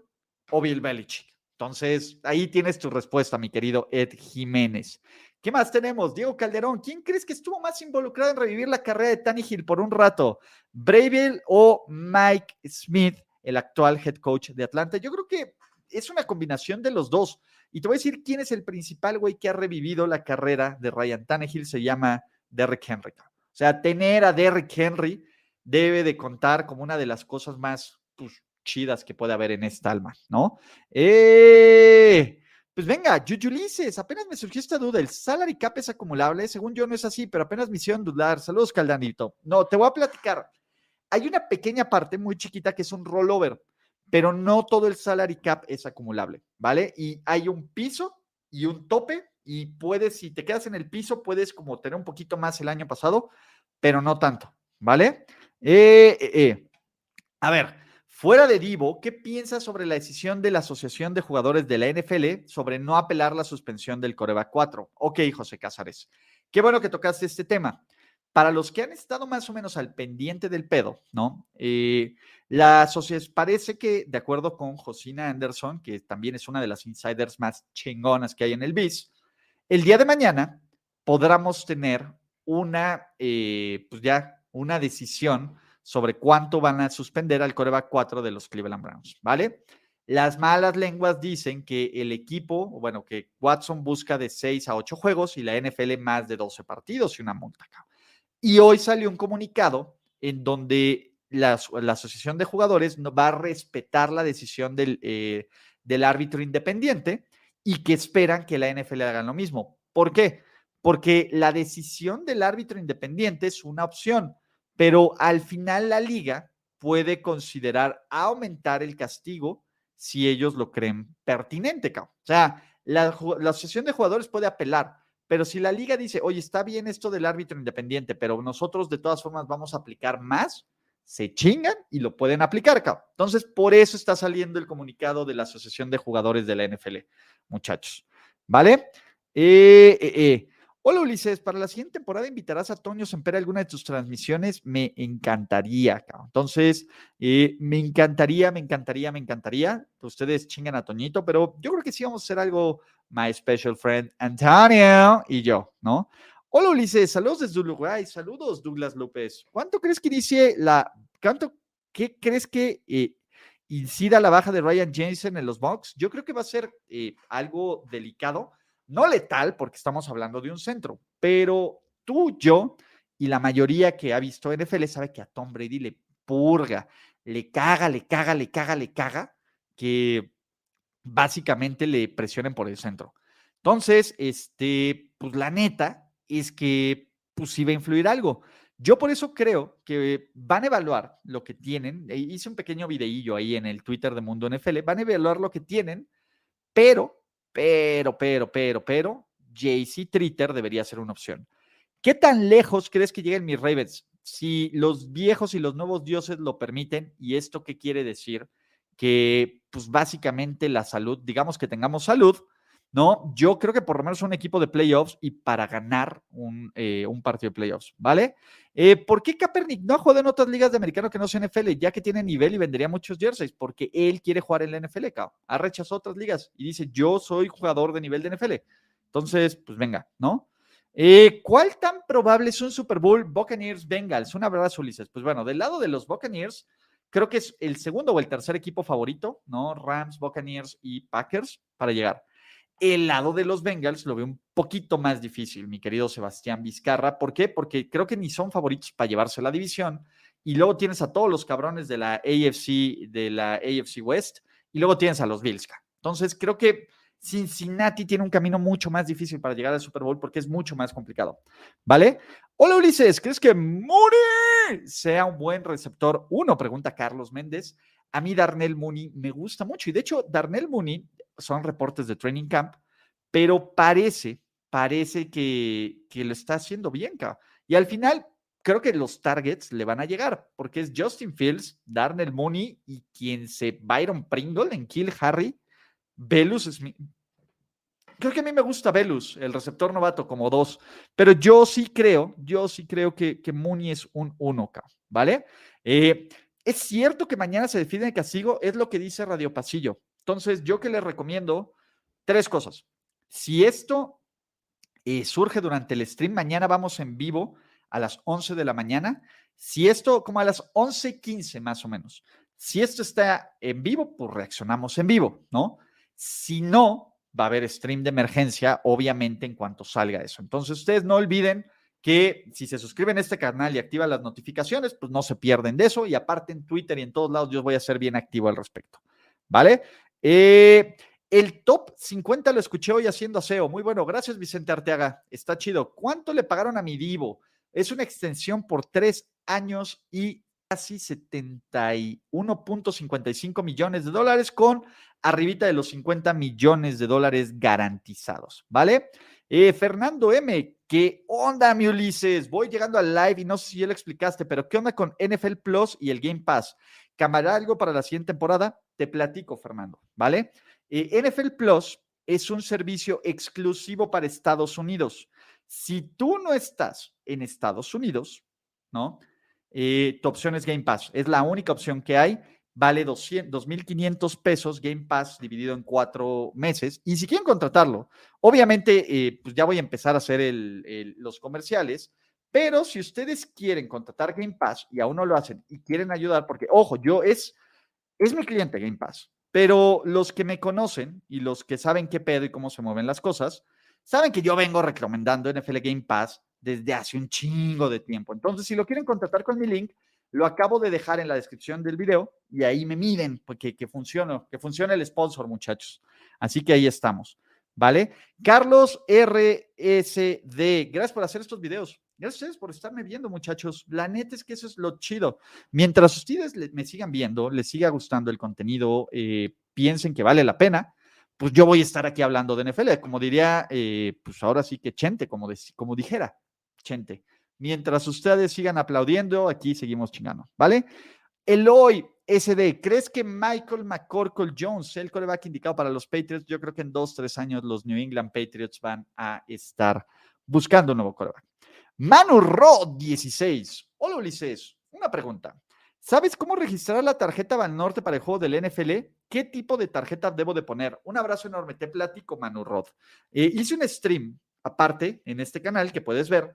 o Bill Belichick? Entonces, ahí tienes tu respuesta, mi querido Ed Jiménez. ¿Qué más tenemos? Diego Calderón. ¿Quién crees que estuvo más involucrado en revivir la carrera de Tannehill por un rato? ¿Bravel o Mike Smith, el actual head coach de Atlanta? Yo creo que es una combinación de los dos. Y te voy a decir quién es el principal güey que ha revivido la carrera de Ryan Tannehill. Se llama Derrick Henry. O sea, tener a Derrick Henry debe de contar como una de las cosas más pues, chidas que puede haber en esta alma, ¿no? ¡Eh! Pues venga, Yuyulises, apenas me surgió esta duda. ¿El salary cap es acumulable? Según yo no es así, pero apenas me hicieron dudar. Saludos, Caldanito. No, te voy a platicar. Hay una pequeña parte muy chiquita que es un rollover, pero no todo el salary cap es acumulable, ¿vale? Y hay un piso y un tope y puedes, si te quedas en el piso, puedes como tener un poquito más el año pasado, pero no tanto, ¿vale? Eh, eh, eh. A ver, fuera de Divo, ¿qué piensas sobre la decisión de la Asociación de Jugadores de la NFL sobre no apelar la suspensión del Coreba 4? Ok, José Cázares. Qué bueno que tocaste este tema. Para los que han estado más o menos al pendiente del pedo, ¿no? la asociación parece que, de acuerdo con Josina Anderson, que también es una de las insiders más chingonas que hay en el BIS, el día de mañana podremos tener una, pues ya, una decisión sobre cuánto van a suspender al coreback 4 de los Cleveland Browns, ¿vale? Las malas lenguas dicen que el equipo, bueno, que Watson busca de 6 a 8 juegos y la NFL más de 12 partidos y una multa. Y hoy salió un comunicado en donde la, Asociación de Jugadores va a respetar la decisión del, eh, del árbitro independiente y que esperan que la NFL haga lo mismo. ¿Por qué? Porque la decisión del árbitro independiente es una opción, pero al final la liga puede considerar aumentar el castigo si ellos lo creen pertinente. O sea, la, la asociación de jugadores puede apelar, pero si la liga dice, oye, está bien esto del árbitro independiente, pero nosotros de todas formas vamos a aplicar más, se chingan y lo pueden aplicar, cabrón. Entonces, por eso está saliendo el comunicado de la Asociación de Jugadores de la NFL, muchachos. ¿Vale? Eh, eh, eh. Hola Ulises, para la siguiente temporada invitarás a Toño Semper a alguna de tus transmisiones. Me encantaría. Entonces, me encantaría, me encantaría, me encantaría. Ustedes chingan a Toñito, pero yo creo que sí vamos a hacer algo, my special friend Antonio y yo, ¿no? Hola Ulises, saludos desde Uruguay, saludos Douglas López. ¿Cuánto crees que inicie la, cuánto, qué crees que eh, incida la baja de Ryan Jensen en los Bucks? Yo creo que va a ser eh, algo delicado, no letal, porque estamos hablando de un centro, pero tú, yo y la mayoría que ha visto NFL sabe que a Tom Brady le purga, le caga, le caga, le caga, le caga, que básicamente le presionen por el centro. Entonces, este, pues la neta, es que pues sí a influir algo. Yo por eso creo que van a evaluar lo que tienen. E hice un pequeño videillo ahí en el Twitter de Mundo NFL. Van a evaluar lo que tienen, pero, pero, pero, pero, pero, JC Tritter debería ser una opción. ¿Qué tan lejos crees que lleguen mis Ravens? Si los viejos y los nuevos dioses lo permiten, ¿y esto qué quiere decir? Que, pues básicamente la salud, digamos que tengamos salud, ¿no? Yo creo que por lo menos un equipo de playoffs y para ganar un, eh, partido de playoffs, ¿vale? Eh, ¿Por qué Kaepernick no juega en otras ligas de americano que no sea NFL, ya que tiene nivel y vendería muchos jerseys? Porque él quiere jugar en la NFL, cabrón. Ha rechazado otras ligas y dice, yo soy jugador de nivel de NFL. Entonces, pues venga, ¿no? Eh, ¿Cuál tan probable es un Super Bowl Buccaneers Bengals? Un abrazo, Ulises. Pues bueno, del lado de los Buccaneers, creo que es el segundo o el tercer equipo favorito, ¿no? Rams, Buccaneers y Packers para llegar. El lado de los Bengals lo veo un poquito más difícil, mi querido Sebastián Vizcarra. ¿Por qué? Porque creo que ni son favoritos para llevarse la división. Y luego tienes a todos los cabrones de la AFC, de la AFC West, y luego tienes a los Bills. Entonces, creo que Cincinnati tiene un camino mucho más difícil para llegar al Super Bowl porque es mucho más complicado. ¿Vale? Hola Ulises, ¿crees que Mooney sea un buen receptor? Uno, pregunta Carlos Méndez. A mí Darnell Mooney me gusta mucho y de hecho Darnell Mooney son reportes de Training Camp, pero parece, parece que, que lo está haciendo bien, cabrón. Y al final, creo que los targets le van a llegar, porque es Justin Fields, Darnell Mooney y quien se, Byron Pringle en Kill Harry, Velus Smith. Creo que a mí me gusta Velus, el receptor novato, como dos, pero yo sí creo, yo sí creo que, que Mooney es un 1K, ¿vale? Eh, es cierto que mañana se define el castigo, es lo que dice Radio Pasillo. Entonces, yo que les recomiendo tres cosas. Si esto eh, surge durante el stream, mañana vamos en vivo a las 11 de la mañana. Si esto, como a las 11:15 más o menos, si esto está en vivo, pues reaccionamos en vivo, ¿no? Si no, va a haber stream de emergencia, obviamente, en cuanto salga eso. Entonces, ustedes no olviden que si se suscriben a este canal y activan las notificaciones, pues no se pierden de eso. Y aparte en Twitter y en todos lados, yo voy a ser bien activo al respecto. ¿Vale? Eh, el top 50 lo escuché hoy haciendo aseo. Muy bueno, gracias Vicente Arteaga. Está chido. ¿Cuánto le pagaron a mi Divo? Es una extensión por tres años y casi 71.55 millones de dólares con arribita de los 50 millones de dólares garantizados, ¿vale? Eh, Fernando M, ¿qué onda, mi Ulises? Voy llegando al live y no sé si ya lo explicaste, pero ¿qué onda con NFL Plus y el Game Pass? ¿Camará algo para la siguiente temporada? Te platico, Fernando, ¿vale? Eh, NFL Plus es un servicio exclusivo para Estados Unidos. Si tú no estás en Estados Unidos, ¿no? Eh, tu opción es Game Pass. Es la única opción que hay. Vale 2.500 pesos Game Pass dividido en cuatro meses. Y si quieren contratarlo, obviamente, eh, pues ya voy a empezar a hacer los comerciales. Pero si ustedes quieren contratar Game Pass y aún no lo hacen y quieren ayudar, porque, ojo, yo es, es mi cliente Game Pass, pero los que me conocen y los que saben qué pedo y cómo se mueven las cosas, saben que yo vengo recomendando NFL Game Pass desde hace un chingo de tiempo. Entonces, si lo quieren contratar con mi link, lo acabo de dejar en la descripción del video y ahí me miden porque que funcione, que funcione el sponsor, muchachos. Así que ahí estamos, ¿vale? Carlos RSD, gracias por hacer estos videos. Gracias a ustedes por estarme viendo, muchachos. La neta es que eso es lo chido. Mientras ustedes me sigan viendo, les siga gustando el contenido, eh, piensen que vale la pena, pues yo voy a estar aquí hablando de NFL. Como diría, eh, pues ahora sí que Chente, como, como dijera, Chente. Mientras ustedes sigan aplaudiendo, aquí seguimos chingando, ¿vale? Eloy SD, ¿crees que Michael McCorkle Jones, el coreback indicado para los Patriots? Yo creo que en dos, tres años los New England Patriots van a estar buscando un nuevo coreback. Manu Ro 16. Hola Ulises, una pregunta. ¿Sabes cómo registrar la tarjeta Norte para el juego del NFL? ¿Qué tipo de tarjeta debo de poner? Un abrazo enorme, te platico, Manu Rod. Eh, hice un stream aparte en este canal que puedes ver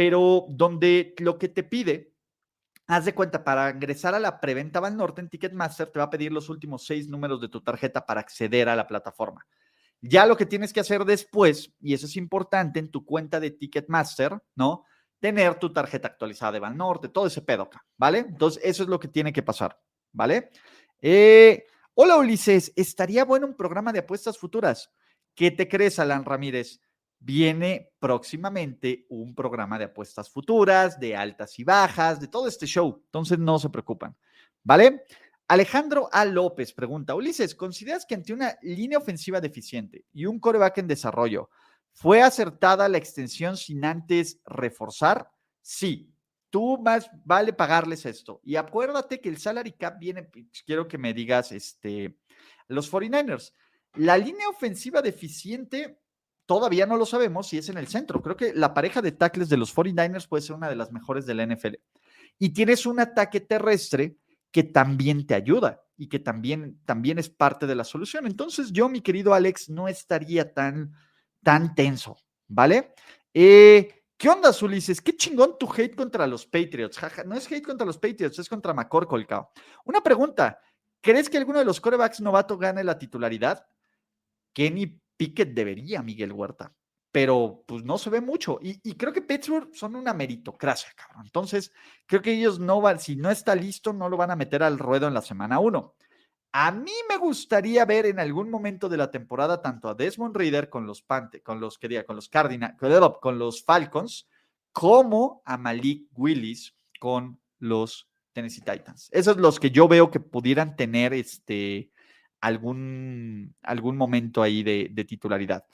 pero donde lo que te pide, haz de cuenta, para ingresar a la preventa Norte en Ticketmaster, te va a pedir los últimos seis números de tu tarjeta para acceder a la plataforma. Ya lo que tienes que hacer después, y eso es importante en tu cuenta de Ticketmaster, ¿no? Tener tu tarjeta actualizada de Norte, todo ese pedo ¿vale? Entonces, eso es lo que tiene que pasar, ¿vale? Eh, hola Ulises, estaría bueno un programa de apuestas futuras. ¿Qué te crees, Alan Ramírez? Viene próximamente un programa de apuestas futuras, de altas y bajas, de todo este show. Entonces no se preocupan, ¿vale? Alejandro A. López pregunta, Ulises, ¿consideras que ante una línea ofensiva deficiente y un coreback en desarrollo, fue acertada la extensión sin antes reforzar? Sí, tú más vale pagarles esto. Y acuérdate que el salary cap viene, pues, quiero que me digas, este, los 49ers. La línea ofensiva deficiente Todavía no lo sabemos si es en el centro. Creo que la pareja de tackles de los 49ers puede ser una de las mejores de la NFL. Y tienes un ataque terrestre que también te ayuda y que también, también es parte de la solución. Entonces yo, mi querido Alex, no estaría tan, tan tenso, ¿vale? Eh, ¿Qué onda, Ulises? Qué chingón tu hate contra los Patriots. no es hate contra los Patriots, es contra McCorkle, Una pregunta. ¿Crees que alguno de los corebacks novatos gane la titularidad? Kenny Pickett debería, Miguel Huerta, pero pues no se ve mucho. Y, creo que Pittsburgh son una meritocracia, cabrón. Entonces, creo que ellos no van, si no está listo, no lo van a meter al ruedo en la semana uno. A mí me gustaría ver en algún momento de la temporada tanto a Desmond Reader con los Pante, con los que con los Cardinals, con los Falcons, como a Malik Willis con los Tennessee Titans. Esos son los que yo veo que pudieran tener este algún, algún momento ahí de, titularidad.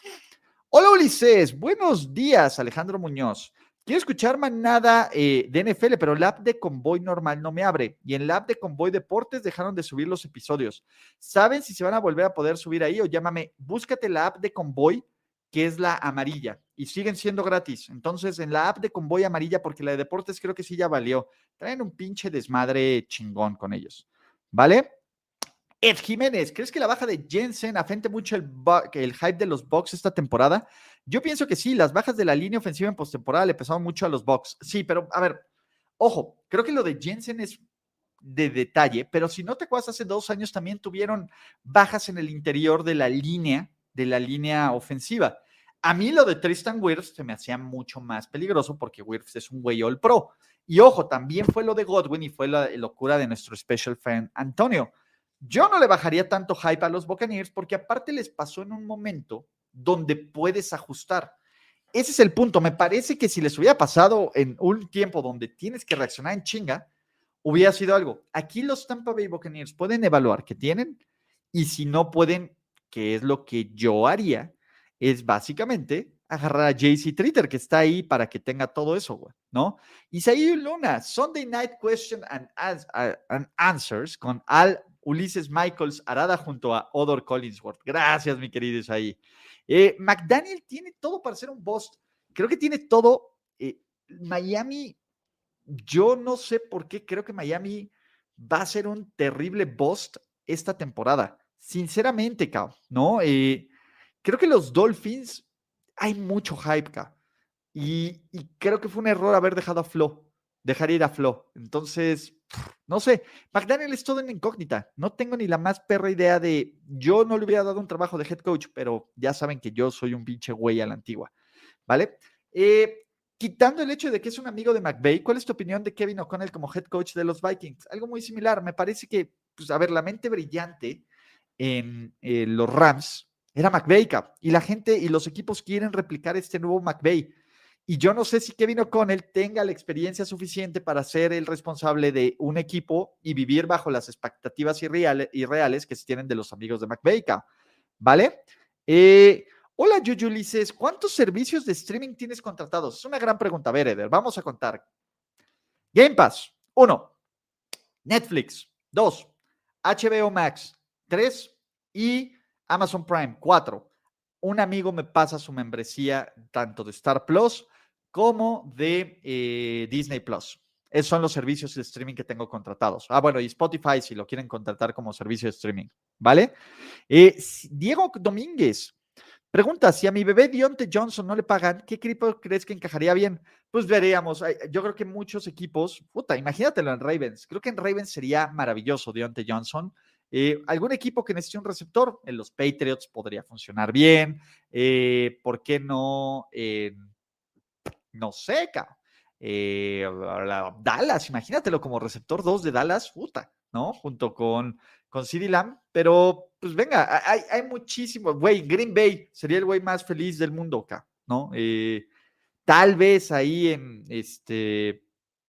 Hola Ulises, buenos días Alejandro Muñoz. Quiero escuchar más nada eh, de NFL, pero la app de Convoy normal no me abre. Y en la app de Convoy Deportes dejaron de subir los episodios. ¿Saben si se van a volver a poder subir ahí o llámame? Búscate la app de Convoy, que es la amarilla, y siguen siendo gratis. Entonces, en la app de Convoy amarilla, porque la de Deportes creo que sí ya valió. Traen un pinche desmadre chingón con ellos. ¿Vale? Ed Jiménez, ¿crees que la baja de Jensen afecte mucho el, hype de los Bucks esta temporada? Yo pienso que sí, las bajas de la línea ofensiva en postemporada le pesaron mucho a los Bucks. Sí, pero a ver, ojo, creo que lo de Jensen es de detalle, pero si no te acuerdas, hace dos años también tuvieron bajas en el interior de la línea, de la línea ofensiva. A mí lo de Tristan Wirfs se me hacía mucho más peligroso porque Wirfs es un güey all pro. Y ojo, también fue lo de Godwin y fue la locura de nuestro special fan Antonio. Yo no le bajaría tanto hype a los Buccaneers porque aparte les pasó en un momento donde puedes ajustar. Ese es el punto. Me parece que si les hubiera pasado en un tiempo donde tienes que reaccionar en chinga, hubiera sido algo. Aquí los Tampa Bay Buccaneers pueden evaluar qué tienen y si no pueden, qué es lo que yo haría, es básicamente agarrar a JC Tritter, que está ahí para que tenga todo eso, güey, ¿no? Isaí Luna, Sunday Night Question and, Answers con Al Ulises Michaels Arada junto a Odor Collinsworth. Gracias, mi querido Isaí. Eh, McDaniel tiene todo para ser un boss. Creo que tiene todo. Eh, Miami, yo no sé por qué creo que Miami va a ser un terrible bust esta temporada. Sinceramente, ¿no? Eh, creo que los Dolphins hay mucho hype, Y, creo que fue un error haber dejado a Flo, dejar ir a Flo. Entonces, no sé, McDaniel es todo en incógnita. No tengo ni la más perra idea de, yo no le hubiera dado un trabajo de head coach, pero ya saben que yo soy un pinche güey a la antigua, ¿vale? Eh, quitando el hecho de que es un amigo de McVeigh, ¿cuál es tu opinión de Kevin O'Connell como head coach de los Vikings? Algo muy similar, me parece que, pues, a ver, la mente brillante en eh, los Rams era McVeigh, y la gente y los equipos quieren replicar este nuevo McVeigh. Y yo no sé si Kevin O'Connell tenga la experiencia suficiente para ser el responsable de un equipo y vivir bajo las expectativas irreales, que se tienen de los amigos de McVeigh, ¿vale? Eh, Hola, Yuyu ¿cuántos servicios de streaming tienes contratados? Es una gran pregunta. A ver, vamos a contar. Game Pass, uno. Netflix, dos. HBO Max, tres. Y Amazon Prime, cuatro. Un amigo me pasa su membresía tanto de Star Plus como de eh, Disney Plus. Esos son los servicios de streaming que tengo contratados. Ah, bueno, y Spotify si lo quieren contratar como servicio de streaming, ¿vale? Eh, Diego Domínguez, Pregunta, si a mi bebé Dionte Johnson no le pagan, ¿qué equipo crees que encajaría bien? Pues veríamos. Yo creo que muchos equipos, puta, imagínatelo en Ravens. Creo que en Ravens sería maravilloso Dionte Johnson. Eh, algún equipo que necesite un receptor, en los Patriots podría funcionar bien. ¿Por qué no? No sé, eh, Dallas, imagínatelo como receptor 2 de Dallas, puta, ¿no? Junto con con Lamb, pero pues venga, hay, hay muchísimo, güey, Green Bay sería el güey más feliz del mundo acá, ¿no? Eh, tal vez ahí en, este,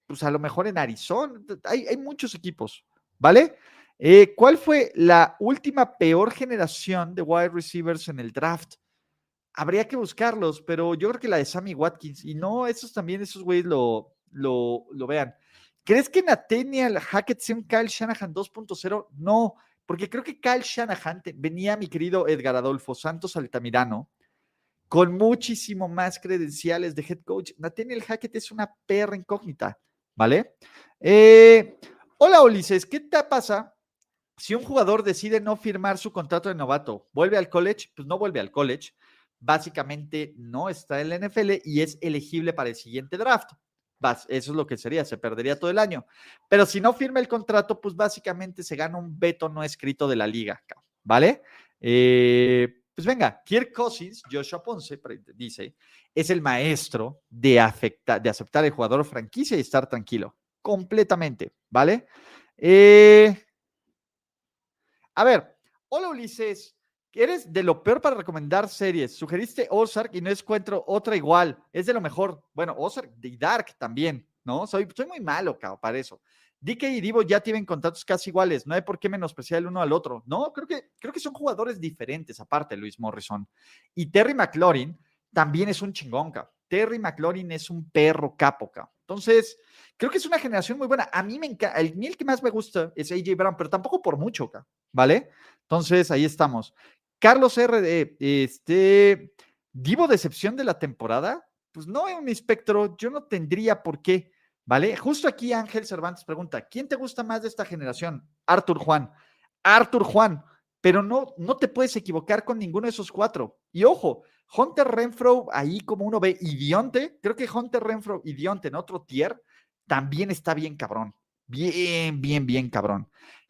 pues a lo mejor en Arizona, hay, hay muchos equipos, ¿vale? Eh, ¿Cuál fue la última peor generación de wide receivers en el draft? Habría que buscarlos, pero yo creo que la de Sammy Watkins, y no, esos también, esos güeyes lo, lo, lo vean. ¿Crees que Nathaniel Hackett sea un Kyle Shanahan 2.0? No, porque creo que Kyle Shanahan venía, mi querido Edgar Adolfo Santos Altamirano, con muchísimo más credenciales de head coach. Nathaniel Hackett es una perra incógnita, ¿vale? Eh, hola Ulises, ¿qué te pasa si un jugador decide no firmar su contrato de novato? ¿Vuelve al college? Pues no vuelve al college. Básicamente no está en la NFL y es elegible para el siguiente draft eso es lo que sería, se perdería todo el año. Pero si no firma el contrato, pues básicamente se gana un veto no escrito de la liga, ¿vale? Eh, pues venga, Kirk Cousins, Joshua Ponce, dice, es el maestro de, de aceptar el jugador franquicia y estar tranquilo, completamente, ¿vale? Eh, a ver, hola Ulises, Eres de lo peor para recomendar series. Sugeriste Ozark y no encuentro otra igual. Es de lo mejor. Bueno, Ozark y Dark también, ¿no? Soy, soy muy malo, cabrón, para eso. DK y Divo ya tienen contratos casi iguales. No hay por qué menospreciar el uno al otro. No, creo que, creo que son jugadores diferentes, aparte, Luis Morrison. Y Terry McLaurin también es un chingón, cabrón. Terry McLaurin es un perro capo, cabrón. Entonces, creo que es una generación muy buena. A mí me encanta, el, el que más me gusta es AJ Brown, pero tampoco por mucho, cabrón, ¿vale? Entonces, ahí estamos. Carlos R. Este, ¿Divo decepción de la temporada? Pues no, un espectro, yo no tendría por qué, ¿vale? Justo aquí Ángel Cervantes pregunta, ¿quién te gusta más de esta generación? Arthur Juan. Arthur Juan, pero no, no te puedes equivocar con ninguno de esos cuatro. Y ojo, Hunter Renfro, ahí como uno ve, y Dionte, creo que Hunter Renfro y Dionte en otro tier, también está bien cabrón. Bien, bien, bien cabrón.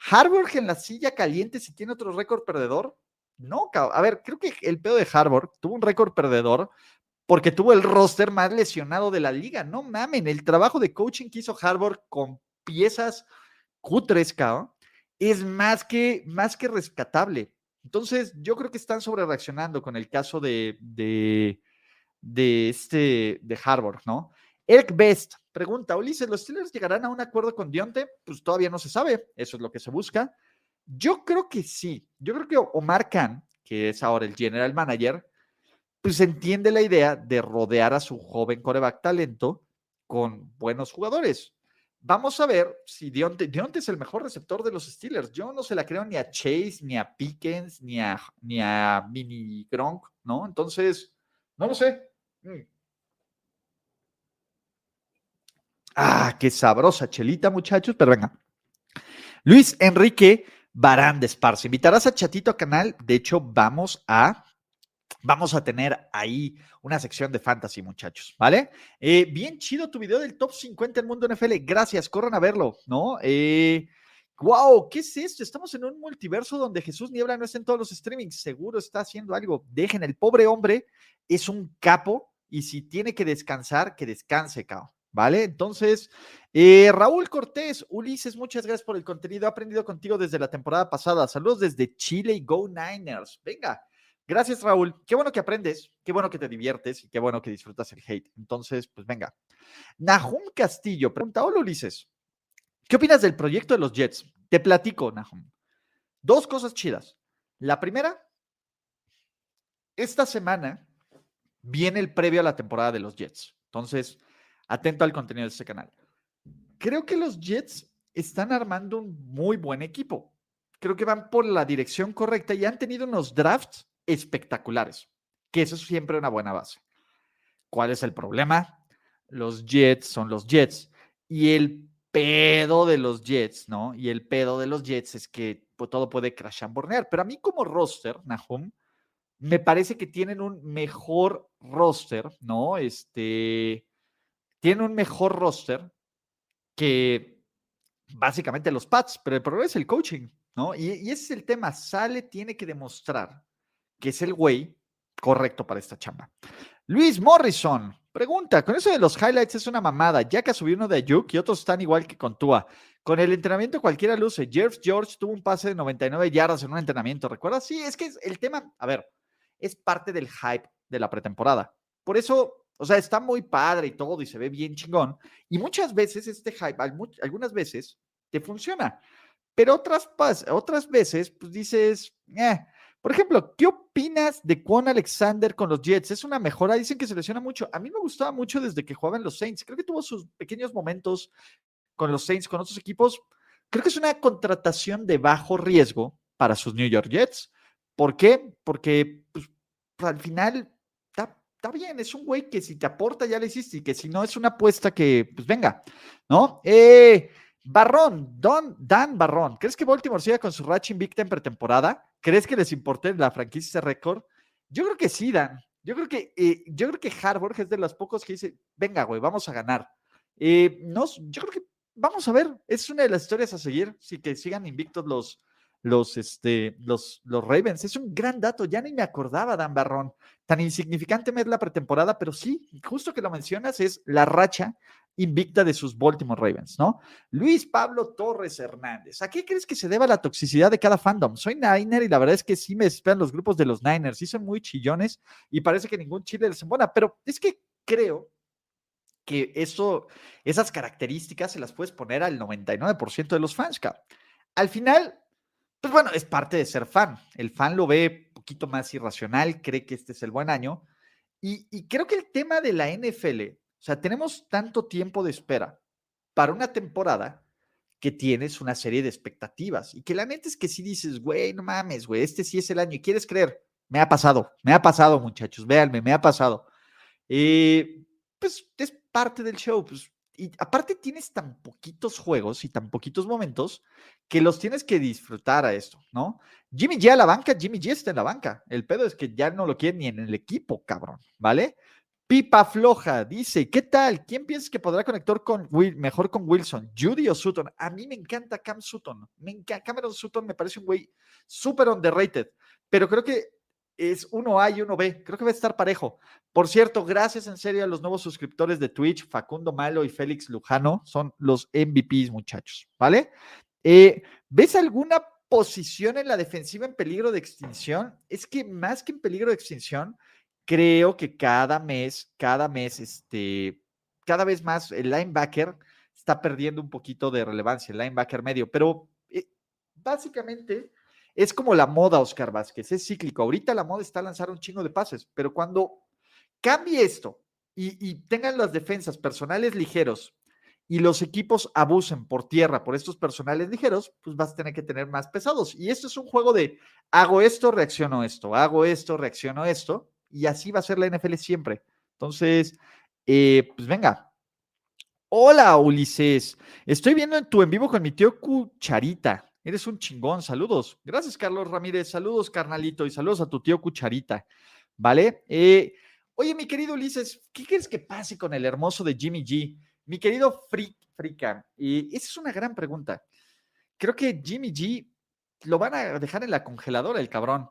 Harburg en la silla caliente, si tiene otro récord perdedor, no, a ver, creo que el pedo de Harvard tuvo un récord perdedor porque tuvo el roster más lesionado de la liga. No mamen, el trabajo de coaching que hizo Harvard con piezas cutres, cabrón, es más que, más que rescatable. Entonces, yo creo que están sobre reaccionando con el caso de, de, este, de Harvard, ¿no? Eric Best pregunta, Ulises, ¿los Steelers llegarán a un acuerdo con Dionte? Pues todavía no se sabe, eso es lo que se busca. Yo creo que sí. Yo creo que Omar Khan, que es ahora el general manager, pues entiende la idea de rodear a su joven coreback talento con buenos jugadores. Vamos a ver si Dionte, Dionte es el mejor receptor de los Steelers. Yo no se la creo ni a Chase, ni a Pickens, ni a, ni a Mini Gronk, ¿no? Entonces, no lo sé. Mm. Ah, qué sabrosa chelita, muchachos, pero venga. Luis Enrique Barán de Esparza. ¿Invitarás a Chatito a canal? De hecho, vamos a vamos a tener ahí una sección de fantasy, muchachos, ¿vale? Eh, bien chido tu video del top 50 del mundo NFL. Gracias, corran a verlo, ¿no? Eh, wow, ¿qué es esto? Estamos en un multiverso donde Jesús Niebla no está en todos los streamings. Seguro está haciendo algo. Dejen, el pobre hombre es un capo y si tiene que descansar, que descanse, cao. ¿Vale? Entonces, eh, Raúl Cortés, Ulises, muchas gracias por el contenido. He aprendido contigo desde la temporada pasada. Saludos desde Chile y Go Niners. Venga, gracias Raúl. Qué bueno que aprendes, qué bueno que te diviertes y qué bueno que disfrutas el hate. Entonces, pues venga. Nahum Castillo pregunta, hola Ulises, ¿qué opinas del proyecto de los Jets? Te platico, Nahum. Dos cosas chidas. La primera, esta semana viene el previo a la temporada de los Jets. Entonces, atento al contenido de este canal. Creo que los Jets están armando un muy buen equipo. Creo que van por la dirección correcta y han tenido unos drafts espectaculares, que eso es siempre una buena base. ¿Cuál es el problema? Los Jets son los Jets y el pedo de los Jets, ¿no? Y el pedo de los Jets es que pues, todo puede crashambornear, pero a mí como roster, Nahum, me parece que tienen un mejor roster, ¿no? Este, tiene un mejor roster que básicamente los Pats, pero el problema es el coaching, ¿no? Y, ese es el tema. Sale, tiene que demostrar que es el güey correcto para esta chamba. Luis Morrison pregunta: con eso de los highlights es una mamada, ya que subió uno de Ayuk y otros están igual que con Tua. Con el entrenamiento cualquiera luce. Jeff George tuvo un pase de 99 yardas en un entrenamiento, ¿recuerdas? Sí, es que el tema, a ver, es parte del hype de la pretemporada. Por eso o sea, está muy padre y todo y se ve bien chingón. Y muchas veces este hype, algunas veces te funciona. Pero otras, otras veces, pues dices, eh. Por ejemplo, ¿qué opinas de Quan Alexander con los Jets? Es una mejora, dicen que se lesiona mucho. A mí me gustaba mucho desde que jugaba en los Saints. Creo que tuvo sus pequeños momentos con los Saints, con otros equipos. Creo que es una contratación de bajo riesgo para sus New York Jets. ¿Por qué? Porque pues, al final está bien, es un güey que si te aporta ya le hiciste y que si no es una apuesta que, pues venga, ¿no? Eh, Barrón, Don, Dan Barrón, ¿crees que Baltimore siga con su racha invicta en pretemporada? ¿Crees que les importe la franquicia ese récord? Yo creo que sí, Dan. Yo creo que, eh, yo creo que Harvard es de los pocos que dice, venga, güey, vamos a ganar. Eh, no, yo creo que vamos a ver, es una de las historias a seguir, sí que sigan invictos los, los, este, los, los Ravens. Es un gran dato, ya ni me acordaba, Dan Barrón. Tan insignificante es la pretemporada, pero sí, justo que lo mencionas, es la racha invicta de sus Baltimore Ravens, ¿no? Luis Pablo Torres Hernández, ¿a qué crees que se deba la toxicidad de cada fandom? Soy Niner y la verdad es que sí me esperan los grupos de los Niners, sí son muy chillones y parece que ningún chile les embona, pero es que creo que eso, esas características se las puedes poner al 99% de los fans, Al final, pues bueno, es parte de ser fan. El fan lo ve un poquito más irracional, cree que este es el buen año. Y, creo que el tema de la NFL, o sea, tenemos tanto tiempo de espera para una temporada que tienes una serie de expectativas y que la neta es que si dices, güey, no mames, güey, este sí es el año y quieres creer, me ha pasado, me ha pasado, muchachos, véanme, me ha pasado. Eh, pues es parte del show, pues y aparte tienes tan poquitos juegos y tan poquitos momentos que los tienes que disfrutar a esto, ¿no? Jimmy G a la banca, Jimmy G está en la banca. El pedo es que ya no lo quiere ni en el equipo, cabrón, ¿vale? Pipa Floja dice, ¿qué tal? ¿Quién piensas que podrá conectar con mejor con Wilson? ¿Judy o Sutton? A mí me encanta Cam Sutton. Me encanta, Cameron Sutton me parece un güey súper underrated, pero creo que es uno A y uno B. Creo que va a estar parejo. Por cierto, gracias en serio a los nuevos suscriptores de Twitch, Facundo Malo y Félix Lujano. Son los MVPs, muchachos, ¿vale? Eh, ¿Ves alguna posición en la defensiva en peligro de extinción? Es que más que en peligro de extinción, creo que cada mes, cada mes, este, cada vez más el linebacker está perdiendo un poquito de relevancia, el linebacker medio, pero eh, básicamente es como la moda, Oscar Vázquez, es cíclico. Ahorita la moda está a lanzar un chingo de pases, pero cuando cambie esto y, tengan las defensas personales ligeros y los equipos abusen por tierra por estos personales ligeros, pues vas a tener que tener más pesados. Y esto es un juego de hago esto, reacciono esto, hago esto, reacciono esto, y así va a ser la NFL siempre. Entonces, eh, pues venga. Hola, Ulises. Estoy viendo en tu en vivo con mi tío Cucharita. Eres un chingón. Saludos. Gracias, Carlos Ramírez. Saludos, carnalito. Y saludos a tu tío Cucharita. ¿Vale? Eh, oye, mi querido Ulises, ¿qué quieres que pase con el hermoso de Jimmy G? Mi querido Freak, Frika. Y esa es una gran pregunta. Creo que Jimmy G lo van a dejar en la congeladora, el cabrón.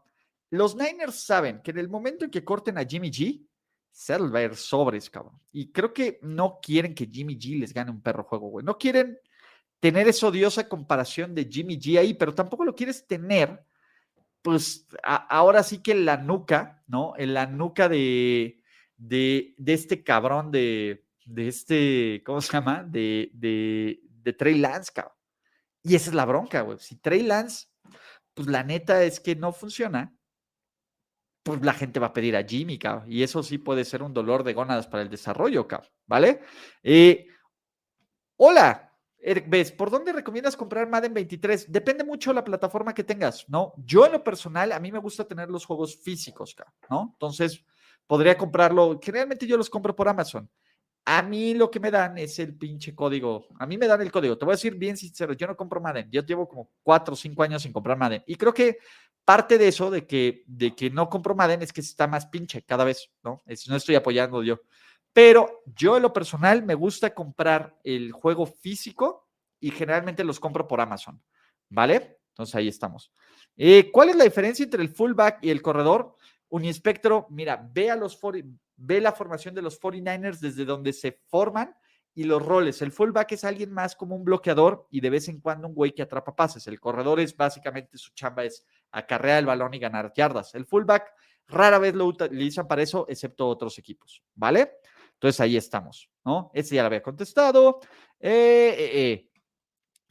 Los Niners saben que en el momento en que corten a Jimmy G, se va a ver sobres, cabrón. Y creo que no quieren que Jimmy G les gane un perro juego, güey. No quieren tener esa odiosa comparación de Jimmy G ahí, pero tampoco lo quieres tener, pues ahora sí que en la nuca, ¿no? En la nuca de, de, este cabrón de, de este, ¿cómo se llama? De, de, Trey Lance, cabrón. Y esa es la bronca, güey. Si Trey Lance, pues la neta es que no funciona, pues la gente va a pedir a Jimmy, cabrón. Y eso sí puede ser un dolor de gónadas para el desarrollo, cabrón. ¿Vale? Eh, hola, ¿ves? ¿por dónde recomiendas comprar Madden 23? Depende mucho de la plataforma que tengas, ¿no? Yo en lo personal, a mí me gusta tener los juegos físicos, ¿no? Entonces, podría comprarlo, generalmente yo los compro por Amazon. A mí lo que me dan es el pinche código. A mí me dan el código. Te voy a decir bien sincero, yo no compro Madden. Yo llevo como cuatro o cinco años sin comprar Madden. Y creo que parte de eso, de que, de que no compro Madden, es que está más pinche cada vez, ¿no? no estoy apoyando yo. Pero yo en lo personal me gusta comprar el juego físico y generalmente los compro por Amazon, ¿vale? Entonces ahí estamos. Eh, ¿Cuál es la diferencia entre el fullback y el corredor? Unispectro, mira, ve, a los ve la formación de los 49ers desde donde se forman y los roles. El fullback es alguien más como un bloqueador y de vez en cuando un güey que atrapa pases. El corredor es básicamente su chamba es acarrear el balón y ganar yardas. El fullback rara vez lo utilizan para eso, excepto otros equipos, ¿vale? Entonces ahí estamos, ¿no? Ese ya lo había contestado. Eh, eh, eh.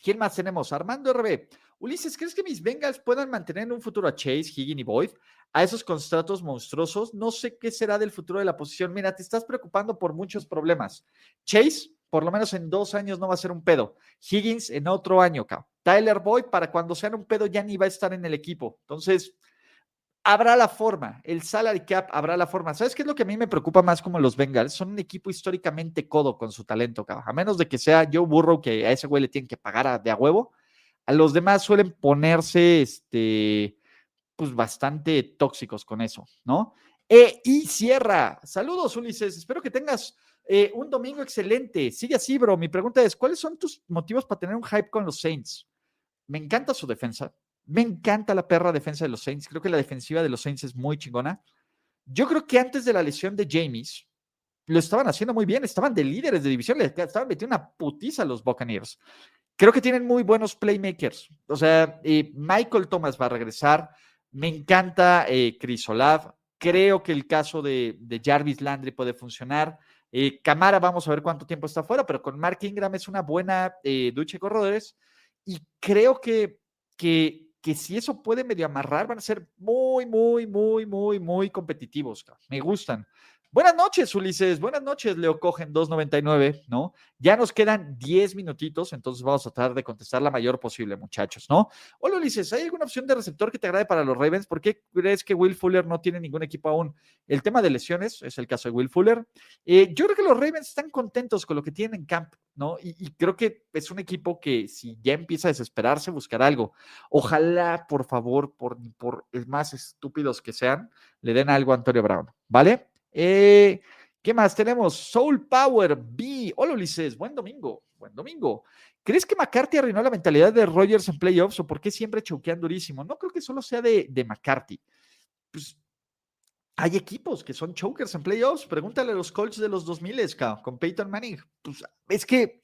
¿Quién más tenemos? Armando RB. Ulises, ¿crees que mis Bengals puedan mantener en un futuro a Chase, Higgin y Boyd? A esos contratos monstruosos, no sé qué será del futuro de la posición. Mira, te estás preocupando por muchos problemas. Chase, por lo menos en dos años no va a ser un pedo. Higgins en otro año, cabrón. Tyler Boyd, para cuando sea un pedo, ya ni va a estar en el equipo. Entonces, habrá la forma, el salary cap habrá la forma. ¿Sabes qué es lo que a mí me preocupa más como los Bengals? Son un equipo históricamente codo con su talento, cabrón. A menos de que sea Joe Burrow, que a ese güey le tienen que pagar de a huevo. A los demás suelen ponerse, este, pues bastante tóxicos con eso, ¿no? E, y cierra. Saludos, Ulises. Espero que tengas eh, un domingo excelente. Sigue así, bro. Mi pregunta es, ¿cuáles son tus motivos para tener un hype con los Saints? Me encanta su defensa. Me encanta la perra defensa de los Saints. Creo que la defensiva de los Saints es muy chingona. Yo creo que antes de la lesión de James, lo estaban haciendo muy bien. Estaban de líderes de división. Estaban metiendo una putiza a los Buccaneers. Creo que tienen muy buenos playmakers. O sea, Michael Thomas va a regresar. Me encanta eh, Chris Olav. Creo que el caso de, Jarvis Landry puede funcionar. Eh, Camara, vamos a ver cuánto tiempo está fuera, pero con Mark Ingram es una buena eh, ducha de corredores. Y creo que, que que si eso puede medio amarrar, van a ser muy, muy, muy, muy, muy competitivos. Me gustan. Buenas noches, Ulises. Buenas noches, Leo Cogen 299, ¿no? Ya nos quedan 10 minutitos, entonces vamos a tratar de contestar la mayor posible, muchachos, ¿no? Hola, Ulises, ¿hay alguna opción de receptor que te agrade para los Ravens? ¿Por qué crees que Will Fuller no tiene ningún equipo aún? El tema de lesiones es el caso de Will Fuller. Eh, yo creo que los Ravens están contentos con lo que tienen en camp, ¿no? Y, creo que es un equipo que si ya empieza a desesperarse, buscará algo. Ojalá, por favor, por, por más estúpidos que sean, le den algo a Antonio Brown, ¿vale? Eh, ¿Qué más tenemos? Soul Power B. Hola Ulises, buen domingo, buen domingo. ¿Crees que McCarthy arruinó la mentalidad de Rogers en playoffs o por qué siempre choquean durísimo? No creo que solo sea de, de McCarthy. Pues hay equipos que son chokers en playoffs. Pregúntale a los Colts de los 2000 con Peyton Manning. Pues es que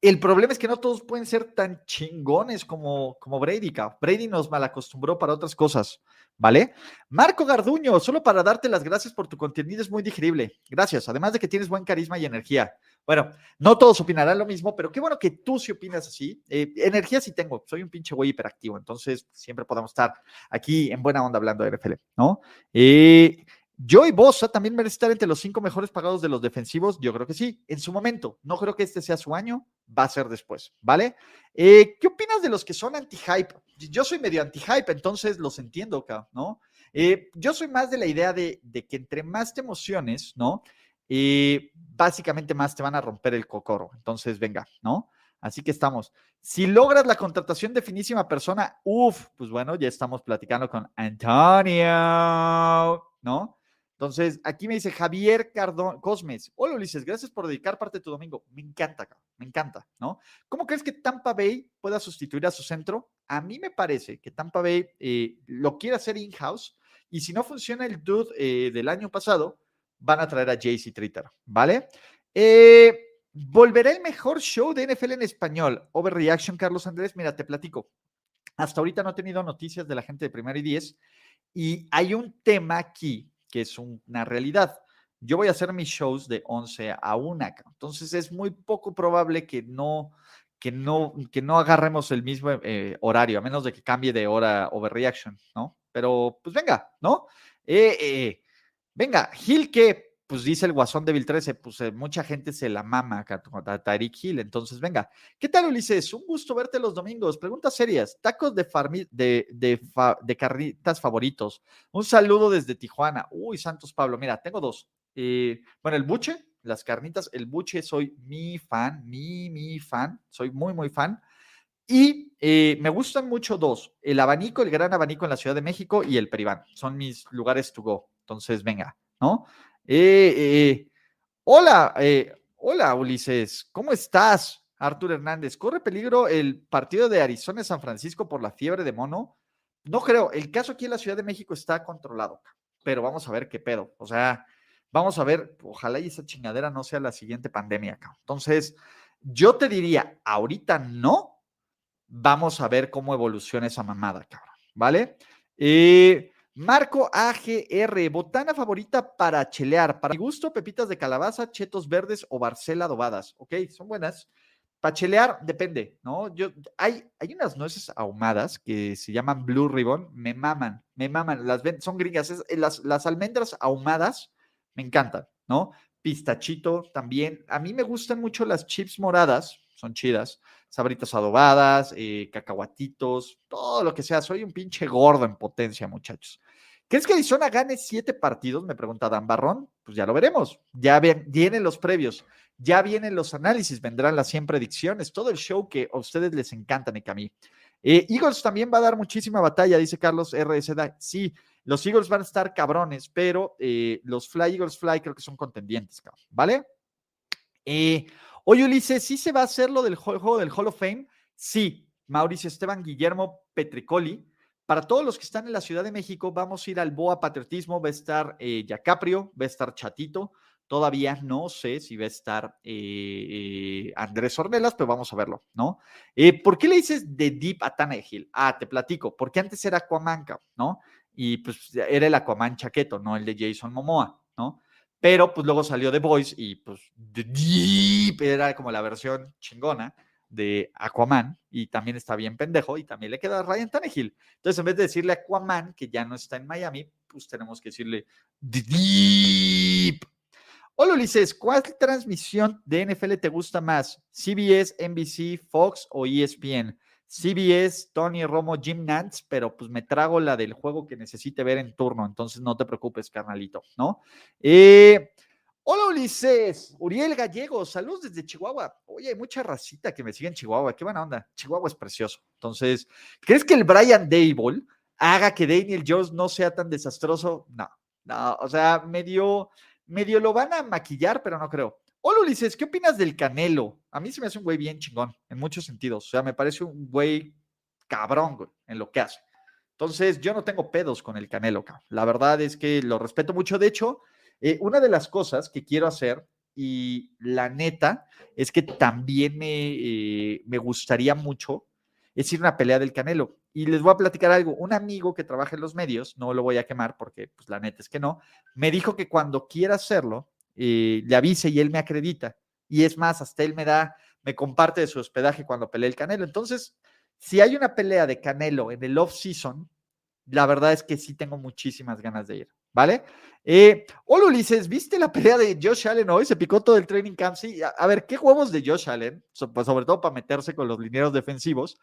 el problema es que no todos pueden ser tan chingones como, como Brady. Brady nos malacostumbró para otras cosas. ¿Vale? Marco Garduño, solo para darte las gracias por tu contenido, es muy digerible. Gracias, además de que tienes buen carisma y energía. Bueno, no todos opinarán lo mismo, pero qué bueno que tú sí opinas así. Eh, energía sí tengo, soy un pinche güey hiperactivo, entonces siempre podemos estar aquí en buena onda hablando de NFL, ¿no? Eh, Joey Bosa también merece estar entre los cinco mejores pagados de los defensivos. Yo creo que sí, en su momento. No creo que este sea su año, va a ser después, ¿vale? Eh, ¿Qué opinas de los que son anti-hype? Yo soy medio anti-hype, entonces los entiendo, ¿no? Eh, yo soy más de la idea de, que entre más te emociones, ¿no? Eh, básicamente más te van a romper el cocoro. Entonces, venga, ¿no? Así que estamos. Si logras la contratación de finísima persona, uff, pues bueno, ya estamos platicando con Antonio, ¿no? Entonces, aquí me dice Javier Cardón Cosmes. Hola Ulises, gracias por dedicar parte de tu domingo. Me encanta, me encanta, ¿no? ¿Cómo crees que Tampa Bay pueda sustituir a su centro? A mí me parece que Tampa Bay eh, lo quiere hacer in-house y si no funciona el dude eh, del año pasado, van a traer a JC Tritter, ¿vale? Eh, ¿Volverá el mejor show de NFL en español? Overreaction, Carlos Andrés. Mira, te platico. Hasta ahorita no he tenido noticias de la gente de Primero y Diez y hay un tema aquí que es una realidad. Yo voy a hacer mis shows de 11 a 1, entonces es muy poco probable que no, que no, que no agarremos el mismo eh, horario, a menos de que cambie de hora overreaction, ¿no? Pero pues venga, ¿no? Eh, eh, venga, Gil que pues dice el Guasón Débil 13, pues eh, mucha gente se la mama a Tyreek Hill. Entonces, venga. ¿Qué tal, Ulises? Un gusto verte los domingos. Preguntas serias. Tacos de, de, de, de carnitas favoritos. Un saludo desde Tijuana. Uy, Santos Pablo. Mira, tengo dos. Eh, bueno, el buche, las carnitas, el buche, soy mi fan, mi, mi fan. Soy muy, muy fan. Y eh, me gustan mucho dos: el abanico, el gran abanico en la Ciudad de México y el Peribán. Son mis lugares to go. Entonces, venga, ¿no? Eh, eh, hola, eh, hola Ulises, ¿cómo estás? Artur Hernández, ¿corre peligro el partido de Arizona San Francisco por la fiebre de mono? No creo, el caso aquí en la Ciudad de México está controlado, pero vamos a ver qué pedo. O sea, vamos a ver, ojalá y esa chingadera no sea la siguiente pandemia acá. Entonces, yo te diría, ahorita no, vamos a ver cómo evoluciona esa mamada, cabrón, ¿vale? Eh, Marco AGR, botana favorita para chelear. Para mi gusto, pepitas de calabaza, chetos verdes o barcela adobadas. Ok, son buenas. Para chelear, depende, ¿no? Yo, hay, hay unas nueces ahumadas que se llaman Blue Ribbon, me maman, me maman. Las son gringas. Eh, las, las almendras ahumadas me encantan, ¿no? Pistachito también. A mí me gustan mucho las chips moradas, son chidas. Sabritas adobadas, eh, cacahuatitos, todo lo que sea. Soy un pinche gordo en potencia, muchachos. ¿Crees que Arizona gane siete partidos? Me pregunta Dan Barrón. Pues ya lo veremos. Ya vienen los previos, ya vienen los análisis, vendrán las 100 predicciones, todo el show que a ustedes les encanta, y a mí. Eh, Eagles también va a dar muchísima batalla, dice Carlos RSD. Sí, los Eagles van a estar cabrones, pero eh, los Fly Eagles Fly creo que son contendientes, ¿vale? Eh, Oye, Ulises, ¿sí se va a hacer lo del juego del Hall of Fame? Sí, Mauricio Esteban Guillermo Petricoli. Para todos los que están en la Ciudad de México, vamos a ir al Boa Patriotismo. Va a estar eh, Yacaprio, va a estar Chatito. Todavía no sé si va a estar eh, eh, Andrés Ornelas, pero vamos a verlo, ¿no? ¿Por qué le dices de Deep a Tannehill? Ah, te platico, porque antes era Aquaman, ¿no? Y pues era el Aquaman chaqueto, no el de Jason Momoa, ¿no? Pero pues luego salió The Voice y pues The Deep era como la versión chingona de Aquaman y también está bien pendejo y también le queda a Ryan Tannehill. Entonces, en vez de decirle Aquaman, que ya no está en Miami, pues tenemos que decirle Deep. Hola Ulises, ¿cuál transmisión de NFL te gusta más? ¿CBS, NBC, Fox o ESPN? CBS, Tony Romo, Jim Nance, pero pues me trago la del juego que necesite ver en turno, entonces no te preocupes, carnalito, ¿no? Eh, hola Ulises, Uriel Gallego, saludos desde Chihuahua. Oye, hay mucha racita que me sigue en Chihuahua, qué buena onda. Chihuahua es precioso. Entonces, ¿crees que el Brian Dable haga que Daniel Jones no sea tan desastroso? No, no, o sea, medio, medio lo van a maquillar, pero no creo. Hola Ulises, ¿qué opinas del Canelo? A mí se me hace un güey bien chingón, en muchos sentidos. O sea, me parece un güey cabrón güey, en lo que hace. Entonces, yo no tengo pedos con el Canelo. La verdad es que lo respeto mucho. De hecho, eh, una de las cosas que quiero hacer, y la neta, es que también me, eh, me gustaría mucho, es ir a una pelea del Canelo. Y les voy a platicar algo. Un amigo que trabaja en los medios, no lo voy a quemar porque pues, la neta es que no, me dijo que cuando quiera hacerlo, eh, le avise y él me acredita. Y es más, hasta él me da, me comparte de su hospedaje cuando peleé el Canelo. Entonces, si hay una pelea de Canelo en el off-season, la verdad es que sí tengo muchísimas ganas de ir, ¿vale? Eh, hola Ulises, ¿viste la pelea de Josh Allen hoy? Se picó todo el training camp. Sí, a, ver, ¿qué juegos de Josh Allen? pues sobre todo para meterse con los lineros defensivos,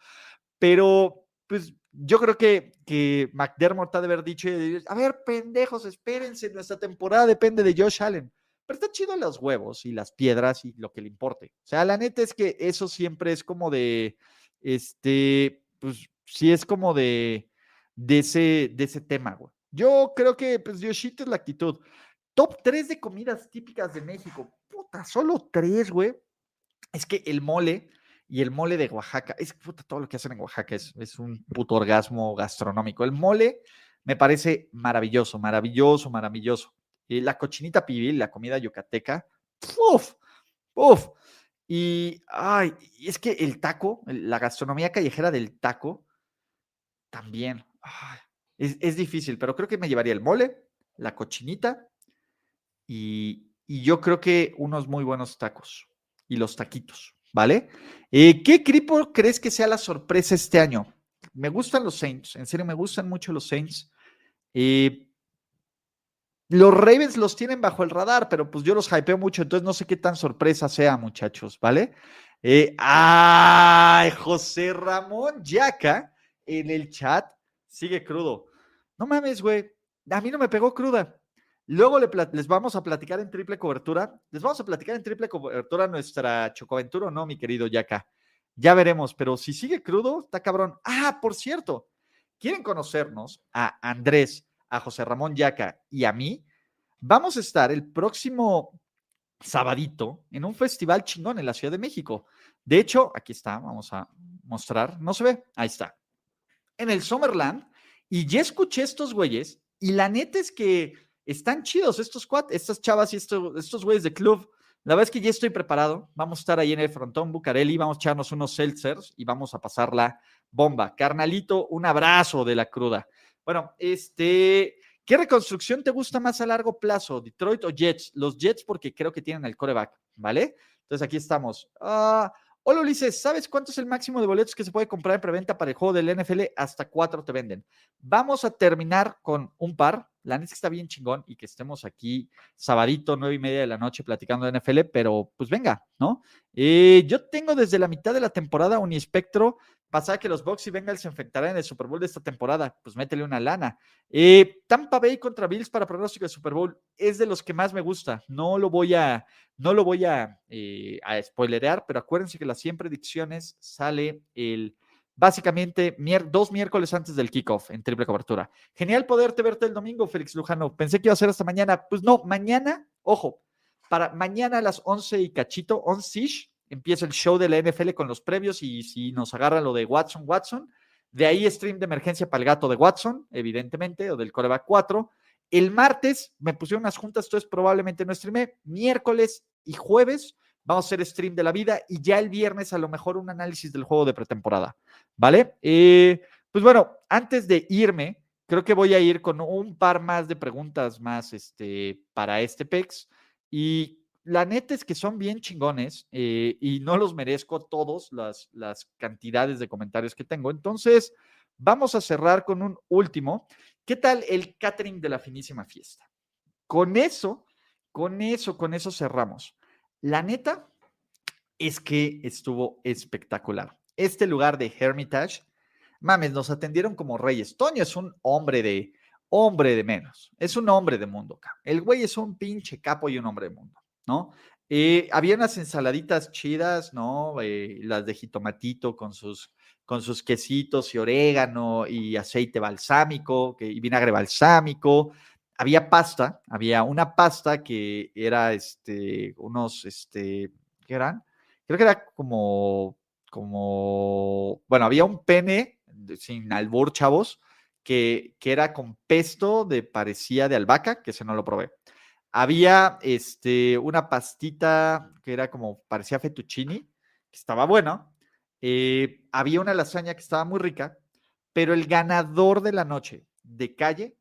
pero pues yo creo que, que McDermott ha de haber dicho, a ver, pendejos, espérense, nuestra temporada depende de Josh Allen. Pero está chido los huevos y las piedras y lo que le importe. O sea, la neta es que eso siempre es como de, este, pues sí es como de, de ese, de ese tema, güey. Yo creo que, pues, Yoshito es la actitud. Top 3 de comidas típicas de México. Puta, solo 3, güey. Es que el mole y el mole de Oaxaca, es puta, todo lo que hacen en Oaxaca es, es un puto orgasmo gastronómico. El mole me parece maravilloso, maravilloso, maravilloso. Y la cochinita pibil, la comida yucateca, ¡puf! ¡puf! Y, ay, es que el taco, la gastronomía callejera del taco, también. Es, difícil, pero creo que me llevaría el mole, la cochinita y, yo creo que unos muy buenos tacos y los taquitos, ¿vale? Eh, ¿Qué equipo crees que sea la sorpresa este año? Me gustan los Saints, en serio, me gustan mucho los Saints. Eh, los Ravens los tienen bajo el radar, pero pues yo los hypeo mucho, entonces no sé qué tan sorpresa sea, muchachos, ¿vale? Eh, ¡Ay! José Ramón Yaca en el chat sigue crudo. No mames, güey. A mí no me pegó cruda. Luego les vamos a platicar en triple cobertura. Les vamos a platicar en triple cobertura nuestra chocoaventura, ¿no, mi querido Yaca? Ya veremos, pero si sigue crudo, está cabrón. Ah, por cierto, ¿quieren conocernos a Andrés? a José Ramón Yaca y a mí, vamos a estar el próximo sabadito en un festival chingón en la Ciudad de México. De hecho, aquí está, vamos a mostrar, no se ve, ahí está. En el Summerland, y ya escuché estos güeyes, y la neta es que están chidos estos cuates, estas chavas y estos, estos güeyes de club. La verdad es que ya estoy preparado. Vamos a estar ahí en el frontón Bucareli, vamos a echarnos unos seltzers y vamos a pasar la bomba. Carnalito, un abrazo de la cruda. Bueno, este, ¿qué reconstrucción te gusta más a largo plazo? ¿Detroit o Jets? Los Jets porque creo que tienen el coreback, ¿vale? Entonces aquí estamos. Ah, hola Ulises, ¿sabes cuánto es el máximo de boletos que se puede comprar en preventa para el juego del NFL? Hasta cuatro te venden. Vamos a terminar con un par. La neta está bien chingón y que estemos aquí sabadito, nueve y media de la noche platicando de NFL, pero pues venga, ¿no? Eh, yo tengo desde la mitad de la temporada un espectro Pasa que los Bucks y Bengals se enfrentarán en el Super Bowl de esta temporada, pues métele una lana. Eh, Tampa Bay contra Bills para pronóstico de Super Bowl es de los que más me gusta. No lo voy a, no lo voy a, eh, spoilerear, pero acuérdense que las 100 predicciones sale el básicamente dos miércoles antes del kickoff en triple cobertura. Genial poderte verte el domingo, Félix Lujano. Pensé que iba a ser hasta mañana. Pues no, mañana, ojo, para mañana a las 11 y cachito, 11 empieza el show de la NFL con los previos y si nos agarra lo de Watson, Watson. De ahí stream de emergencia para el gato de Watson, evidentemente, o del coreback 4. El martes me pusieron unas juntas, entonces probablemente no streamé. Miércoles y jueves vamos a hacer stream de la vida y ya el viernes a lo mejor un análisis del juego de pretemporada. ¿Vale? Eh, pues bueno, antes de irme, creo que voy a ir con un par más de preguntas más este, para este PEX. Y la neta es que son bien chingones eh, y no los merezco todos las, las cantidades de comentarios que tengo. Entonces, vamos a cerrar con un último. ¿Qué tal el catering de la finísima fiesta? Con eso, con eso, con eso cerramos. La neta es que estuvo espectacular. Este lugar de Hermitage, mames, nos atendieron como reyes. Toño es un hombre de, hombre de menos. Es un hombre de mundo. El güey es un pinche capo y un hombre de mundo. ¿No? Eh, había unas ensaladitas chidas, ¿no? Eh, las de jitomatito con sus, con sus quesitos y orégano y aceite balsámico y vinagre balsámico. Había pasta, había una pasta que era este, unos, este, ¿qué eran? Creo que era como, como, bueno, había un pene sin albur, chavos, que, que era con pesto de parecía de albahaca, que ese no lo probé. Había este, una pastita que era como, parecía fettuccini, que estaba bueno. Eh, había una lasaña que estaba muy rica, pero el ganador de la noche de calle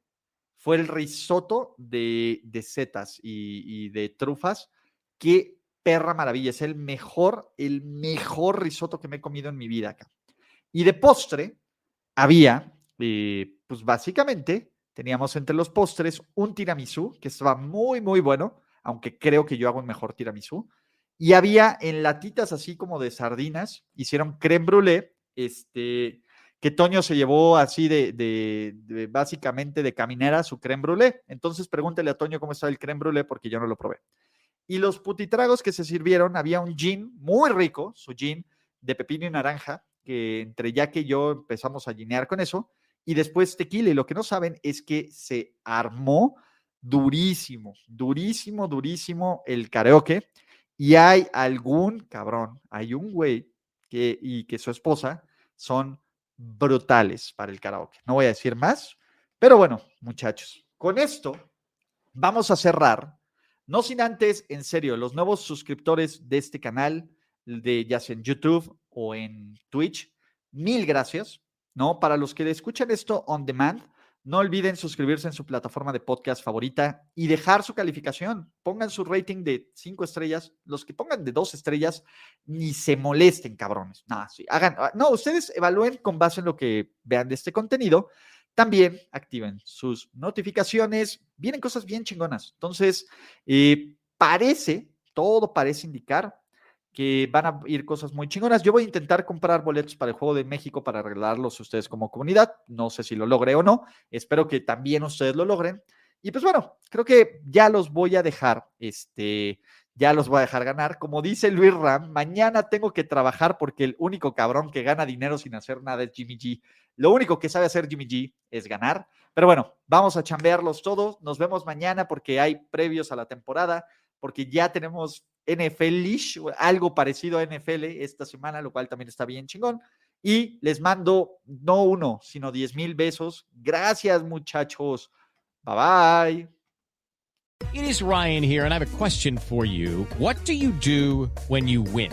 fue el risotto de, setas y, de trufas, que perra maravilla. Es el mejor, el mejor risotto que me he comido en mi vida acá. Y de postre había, eh, pues básicamente, teníamos entre los postres un tiramisú que estaba muy, muy bueno, aunque creo que yo hago un mejor tiramisú. Y había en latitas así como de sardinas, hicieron creme brûlée, este, que Toño se llevó así de, de, básicamente de caminera su creme brûlée. Entonces pregúntele a Toño cómo está el creme brûlée porque yo no lo probé. Y los putitragos que se sirvieron, había un gin muy rico, su gin de pepino y naranja, que entre ya que yo empezamos a ginear con eso, y después tequila. Y lo que no saben es que se armó durísimo, durísimo, durísimo el karaoke. Y hay algún cabrón, hay un güey que, y que su esposa son brutales para el karaoke. No voy a decir más, pero bueno, muchachos, con esto vamos a cerrar no sin antes, en serio, los nuevos suscriptores de este canal, de ya sea en YouTube o en Twitch, mil gracias, ¿no? Para los que escuchan esto on demand, no olviden suscribirse en su plataforma de podcast favorita y dejar su calificación. Pongan su rating de cinco estrellas. Los que pongan de dos estrellas, ni se molesten, cabrones. No, sí, hagan. Ah, no, ustedes evalúen con base en lo que vean de este contenido también activen sus notificaciones. Vienen cosas bien chingonas. Entonces, eh, parece, todo parece indicar que van a ir cosas muy chingonas. Yo voy a intentar comprar boletos para el Juego de México para arreglarlos ustedes como comunidad. No sé si lo logré o no. Espero que también ustedes lo logren. Y pues bueno, creo que ya los voy a dejar, este, ya los voy a dejar ganar. Como dice Luis Ram, mañana tengo que trabajar porque el único cabrón que gana dinero sin hacer nada es Jimmy G. Lo único que sabe hacer Jimmy G es ganar. Pero bueno, vamos a chambearlos todos. Nos vemos mañana porque hay previos a la temporada, porque ya tenemos NFL, algo parecido a NFL esta semana, lo cual también está bien chingón. Y les mando no uno, sino diez mil besos. Gracias, muchachos. Bye bye. It is Ryan here, and I have a question for you. What do you do when you win?